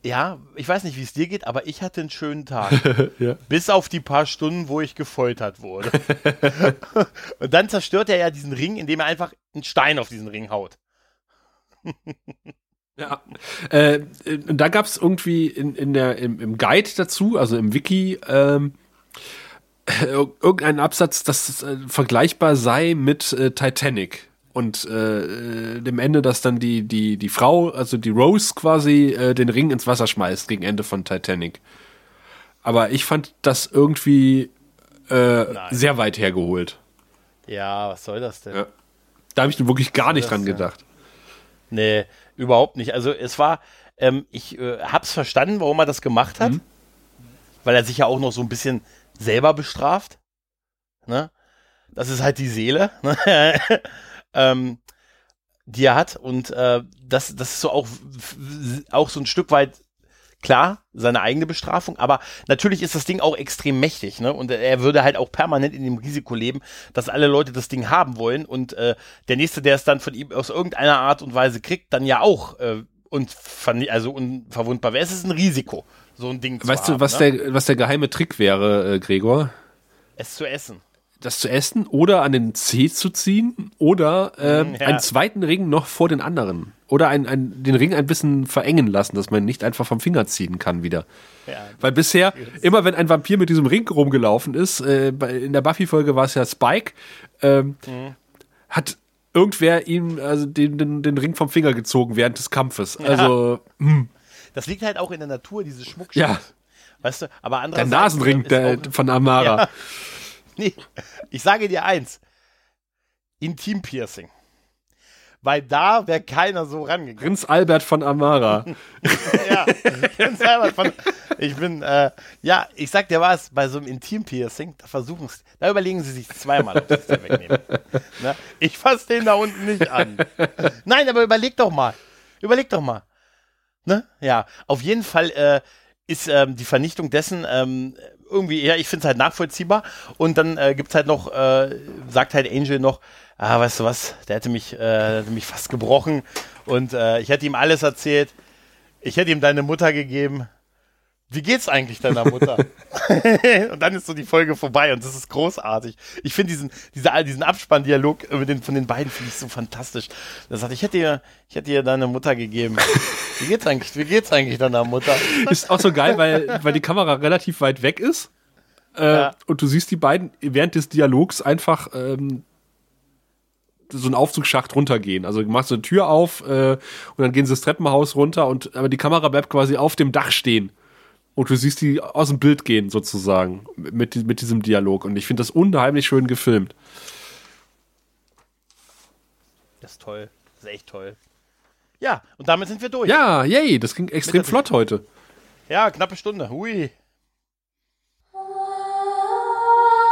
ja, ich weiß nicht, wie es dir geht, aber ich hatte einen schönen Tag. ja. Bis auf die paar Stunden, wo ich gefoltert wurde. und dann zerstört er ja diesen Ring, indem er einfach einen Stein auf diesen Ring haut. ja. Äh, da gab es irgendwie in, in der, im, im, Guide dazu, also im Wiki, ähm, irgendeinen Absatz, das äh, vergleichbar sei mit äh, Titanic und äh, dem Ende, dass dann die die die Frau, also die Rose quasi äh, den Ring ins Wasser schmeißt gegen Ende von Titanic. Aber ich fand das irgendwie äh, sehr weit hergeholt. Ja, was soll das denn? Ja. Da habe ich wirklich gar nicht dran gedacht. Nee, überhaupt nicht. Also es war, ähm, ich äh, hab's verstanden, warum er das gemacht hat. Mhm. Weil er sich ja auch noch so ein bisschen selber bestraft. Ne? Das ist halt die Seele, ne? ähm, die er hat. Und äh, das, das ist so auch, auch so ein Stück weit klar, seine eigene Bestrafung, aber natürlich ist das Ding auch extrem mächtig, ne? Und er würde halt auch permanent in dem Risiko leben, dass alle Leute das Ding haben wollen und äh, der nächste, der es dann von ihm aus irgendeiner Art und Weise kriegt, dann ja auch äh, und also unverwundbar wäre. Es ist ein Risiko so ein Ding weißt zu haben. Weißt du, was, ne? der, was der geheime Trick wäre, äh, Gregor? Es zu essen. Das zu essen oder an den Zeh zu ziehen oder äh, ja. einen zweiten Ring noch vor den anderen. Oder ein, ein, den Ring ein bisschen verengen lassen, dass man nicht einfach vom Finger ziehen kann wieder. Ja, Weil bisher, immer wenn ein Vampir mit diesem Ring rumgelaufen ist, äh, in der Buffy-Folge war es ja Spike, ähm, mhm. hat irgendwer ihm also den, den, den Ring vom Finger gezogen während des Kampfes. Ja. Also, hm. Das liegt halt auch in der Natur, dieses Schmuckstück. Ja. Weißt du, aber andererseits. Der Nasenring der, von Amara. Nee, ich sage dir eins. Intim-Piercing. Weil da wäre keiner so rangegangen. Prinz Albert von Amara. ja, Prinz Albert von. Ich bin, äh, ja, ich sag dir was, bei so einem Intim-Piercing, da versuchen da überlegen sie sich zweimal, ob sie es wegnehmen. Ne? Ich fasse den da unten nicht an. Nein, aber überleg doch mal. Überleg doch mal. Ne? Ja, auf jeden Fall äh, ist ähm, die Vernichtung dessen ähm, irgendwie, ja, ich finde es halt nachvollziehbar. Und dann äh, gibt es halt noch, äh, sagt halt Angel noch, ah, weißt du was, der hätte mich, äh, hätte mich fast gebrochen und äh, ich hätte ihm alles erzählt. Ich hätte ihm deine Mutter gegeben. Wie geht's eigentlich deiner Mutter? und dann ist so die Folge vorbei und das ist großartig. Ich finde diesen, diese, diesen Abspanndialog den, von den beiden finde ich so fantastisch. Er sagt, ich hätte dir, ich hätte dir deine Mutter gegeben. Wie geht's eigentlich, wie geht's eigentlich deiner Mutter? Ist auch so geil, weil, weil die Kamera relativ weit weg ist. Äh, ja. Und du siehst die beiden während des Dialogs einfach ähm, so einen Aufzugsschacht runtergehen. Also du machst eine Tür auf äh, und dann gehen sie das Treppenhaus runter und aber die Kamera bleibt quasi auf dem Dach stehen. Und du siehst die aus dem Bild gehen, sozusagen, mit, mit diesem Dialog. Und ich finde das unheimlich schön gefilmt. Das ist toll. Das ist echt toll. Ja, und damit sind wir durch. Ja, yay, das ging extrem flott heute. Ja, knappe Stunde. Hui.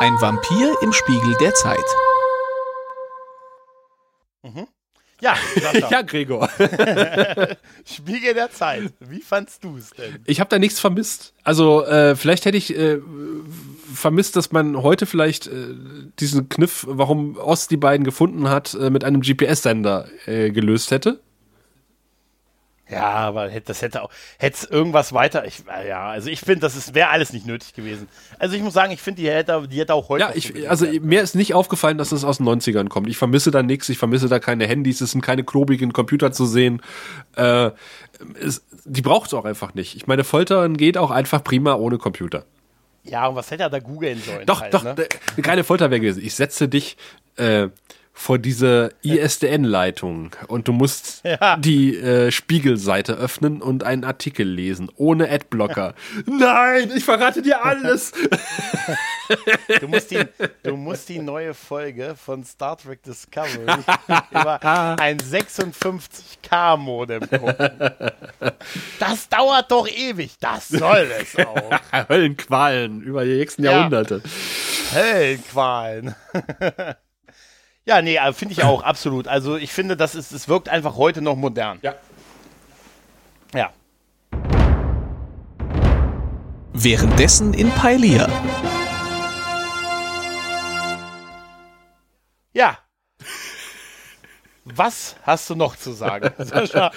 Ein Vampir im Spiegel der Zeit. Mhm. Ja, ja, Gregor. Spiegel der Zeit. Wie fandst du es denn? Ich habe da nichts vermisst. Also äh, vielleicht hätte ich äh, vermisst, dass man heute vielleicht äh, diesen Kniff, warum Ost die beiden gefunden hat, äh, mit einem GPS-Sender äh, gelöst hätte. Ja, aber das hätte auch, hätte es irgendwas weiter, ich, ja, also ich finde, das wäre alles nicht nötig gewesen. Also ich muss sagen, ich finde, die hätte, die hätte auch heute. Ja, ich, also werden. mir ist nicht aufgefallen, dass es aus den 90ern kommt. Ich vermisse da nichts, ich vermisse da keine Handys, es sind keine klobigen Computer zu sehen. Äh, es, die braucht es auch einfach nicht. Ich meine, Foltern geht auch einfach prima ohne Computer. Ja, und was hätte er da googeln sollen? Doch, halt, doch, ne? eine kleine Folter wäre gewesen. Ich setze dich äh, vor diese ISDN-Leitung und du musst ja. die äh, Spiegelseite öffnen und einen Artikel lesen, ohne Adblocker. Nein, ich verrate dir alles. du, musst die, du musst die neue Folge von Star Trek Discovery über ein 56K-Modem gucken. Das dauert doch ewig. Das soll es auch. Höllenqualen über die nächsten ja. Jahrhunderte. Höllenqualen. Ja, nee, äh, finde ich auch, absolut. Also ich finde, das ist, es wirkt einfach heute noch modern. Ja. Ja. Währenddessen in Pailia. Ja, was hast du noch zu sagen, Sascha?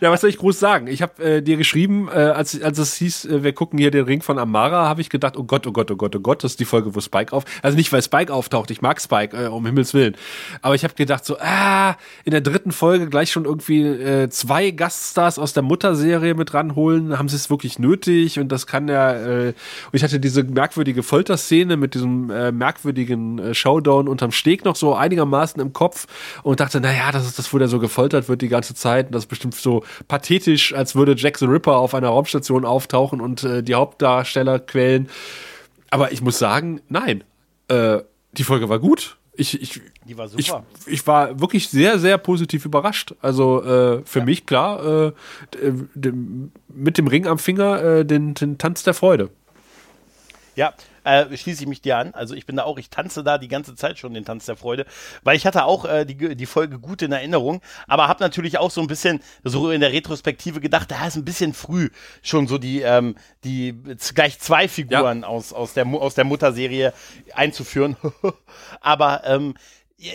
ja, was soll ich groß sagen? Ich habe äh, dir geschrieben, äh, als, als es hieß, äh, wir gucken hier den Ring von Amara, habe ich gedacht, oh Gott, oh Gott, oh Gott, oh Gott, das ist die Folge, wo Spike auf. Also nicht, weil Spike auftaucht, ich mag Spike, äh, um Himmels Willen. Aber ich habe gedacht, so, ah, in der dritten Folge gleich schon irgendwie äh, zwei Gaststars aus der Mutterserie mit ranholen. Haben sie es wirklich nötig? Und das kann ja. Äh, und ich hatte diese merkwürdige Folterszene mit diesem äh, merkwürdigen äh, Showdown unterm Steg noch so einigermaßen im Kopf. Und dachte, naja, das ist das, wo der so gefoltert wird die ganze Zeit. Und das ist bestimmt so pathetisch, als würde Jack the Ripper auf einer Raumstation auftauchen und äh, die Hauptdarsteller quälen. Aber ich muss sagen, nein. Äh, die Folge war gut. Ich, ich, die war super. Ich, ich war wirklich sehr, sehr positiv überrascht. Also äh, für ja. mich klar, äh, mit dem Ring am Finger äh, den, den Tanz der Freude. Ja, äh, schließe ich mich dir an. Also ich bin da auch, ich tanze da die ganze Zeit schon den Tanz der Freude, weil ich hatte auch äh, die, die Folge gut in Erinnerung, aber habe natürlich auch so ein bisschen so in der Retrospektive gedacht, da ist ein bisschen früh schon so die, ähm, die gleich zwei Figuren ja. aus, aus, der, aus der Mutterserie einzuführen. aber ähm,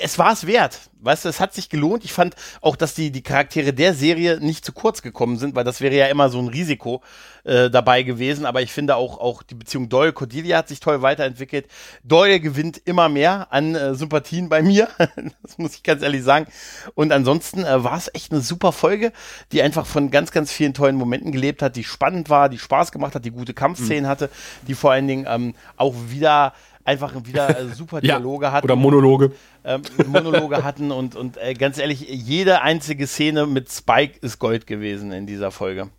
es war es wert. Weißt du, es hat sich gelohnt. Ich fand auch, dass die, die Charaktere der Serie nicht zu kurz gekommen sind, weil das wäre ja immer so ein Risiko äh, dabei gewesen. Aber ich finde auch, auch die Beziehung Doyle-Cordelia hat sich toll weiterentwickelt. Doyle gewinnt immer mehr an äh, Sympathien bei mir. das muss ich ganz ehrlich sagen. Und ansonsten äh, war es echt eine super Folge, die einfach von ganz, ganz vielen tollen Momenten gelebt hat, die spannend war, die Spaß gemacht hat, die gute Kampfszenen mhm. hatte, die vor allen Dingen ähm, auch wieder einfach wieder äh, super Dialoge ja, hatten. Oder Monologe. Ähm, Monologe hatten und, und äh, ganz ehrlich, jede einzige Szene mit Spike ist Gold gewesen in dieser Folge.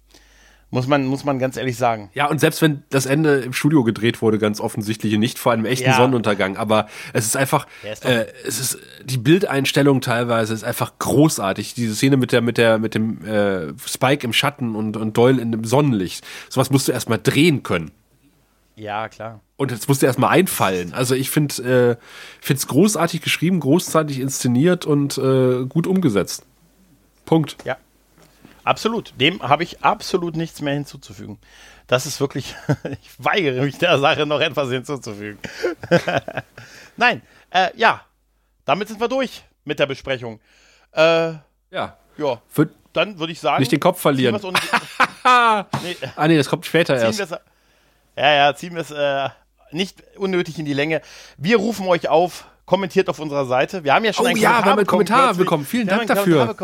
Muss man, muss man ganz ehrlich sagen. Ja, und selbst wenn das Ende im Studio gedreht wurde, ganz offensichtlich nicht vor einem echten ja. Sonnenuntergang, aber es ist einfach, ist äh, es ist die Bildeinstellung teilweise ist einfach großartig. Diese Szene mit der, mit der, mit dem äh, Spike im Schatten und, und Doyle in dem Sonnenlicht. Sowas musst du erstmal drehen können. Ja, klar. Und das musste erstmal einfallen. Also ich finde äh, es großartig geschrieben, großartig inszeniert und äh, gut umgesetzt. Punkt. Ja. Absolut. Dem habe ich absolut nichts mehr hinzuzufügen. Das ist wirklich, ich weigere mich der Sache noch etwas hinzuzufügen. Nein, äh, ja, damit sind wir durch mit der Besprechung. Äh, ja. Ja. Dann würde ich sagen. Nicht den Kopf verlieren. nee. Ah, nee, das kommt später erst. Ja, ja, ziehen wir es äh, nicht unnötig in die Länge. Wir rufen euch auf, kommentiert auf unserer Seite. Wir haben ja schon oh, einen ja, Kommentar, wir haben einen Kommentar bekommen. Vielen Dank dafür.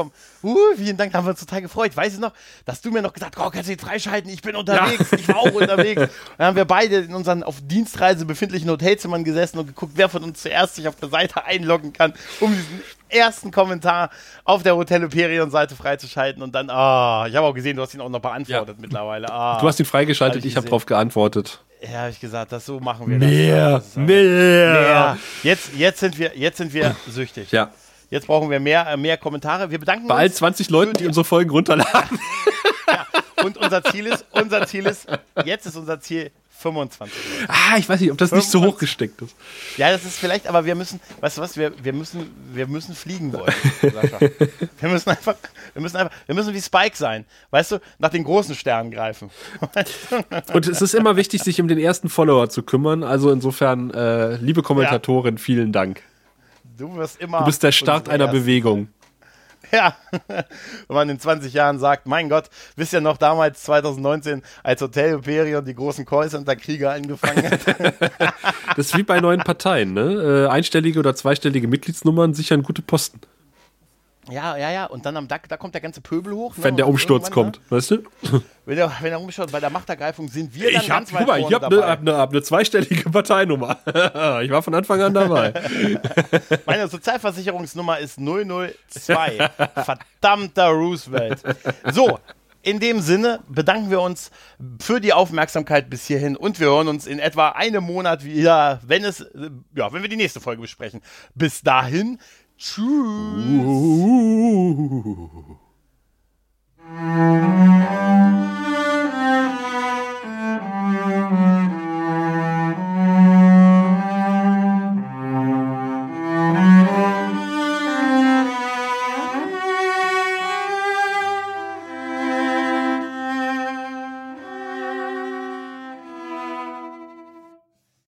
Uh, vielen Dank, da haben wir uns total gefreut. Ich weiß es noch, dass du mir noch gesagt hast, oh, kannst du jetzt freischalten? Ich bin unterwegs, ja. ich war auch unterwegs. Dann haben wir beide in unseren auf Dienstreise befindlichen Hotelzimmern gesessen und geguckt, wer von uns zuerst sich auf der Seite einloggen kann, um diesen ersten Kommentar auf der Hotel Hyperion Seite freizuschalten und dann, ah, oh, ich habe auch gesehen, du hast ihn auch noch beantwortet ja. mittlerweile. Ah, du hast ihn freigeschaltet, hab ich, ich habe darauf geantwortet. Ja, habe ich gesagt, das so machen wir mehr, das. Mehr, mehr. Jetzt, jetzt sind wir, jetzt sind wir süchtig. Ja. Jetzt brauchen wir mehr, äh, mehr Kommentare. Wir bedanken Bei uns. Bei allen 20 Leuten, die, die unsere Folgen runterladen. Ja, und unser Ziel ist, unser Ziel ist, jetzt ist unser Ziel 25. Ah, ich weiß nicht, ob das 25. nicht so hoch gesteckt ist. Ja, das ist vielleicht, aber wir müssen, weißt du was, wir, wir, müssen, wir müssen fliegen wollen, Sascha. wir müssen einfach, wir müssen einfach, wir müssen wie Spike sein, weißt du, nach den großen Sternen greifen. Und es ist immer wichtig, sich um den ersten Follower zu kümmern. Also insofern, äh, liebe Kommentatorin, ja. vielen Dank. Du wirst immer. Du bist der Start einer. Bewegung. Ja, wenn man in 20 Jahren sagt, mein Gott, wisst ihr noch damals 2019, als Hotel Imperium die großen Callcenter-Krieger angefangen hat? das ist wie bei neuen Parteien, ne? Äh, einstellige oder zweistellige Mitgliedsnummern sichern gute Posten. Ja, ja, ja. Und dann am Dack, da kommt der ganze Pöbel hoch. Ne? Wenn der Umsturz kommt, ne? weißt du? Wenn der, wenn der Umsturz, bei der Machtergreifung sind wir dann ich ganz hab, weit mal, Ich habe eine hab ne, hab ne zweistellige Parteinummer. ich war von Anfang an dabei. Meine Sozialversicherungsnummer ist 002. Verdammter Roosevelt. So, in dem Sinne bedanken wir uns für die Aufmerksamkeit bis hierhin und wir hören uns in etwa einem Monat wieder, wenn es, ja, wenn wir die nächste Folge besprechen. Bis dahin, ooh.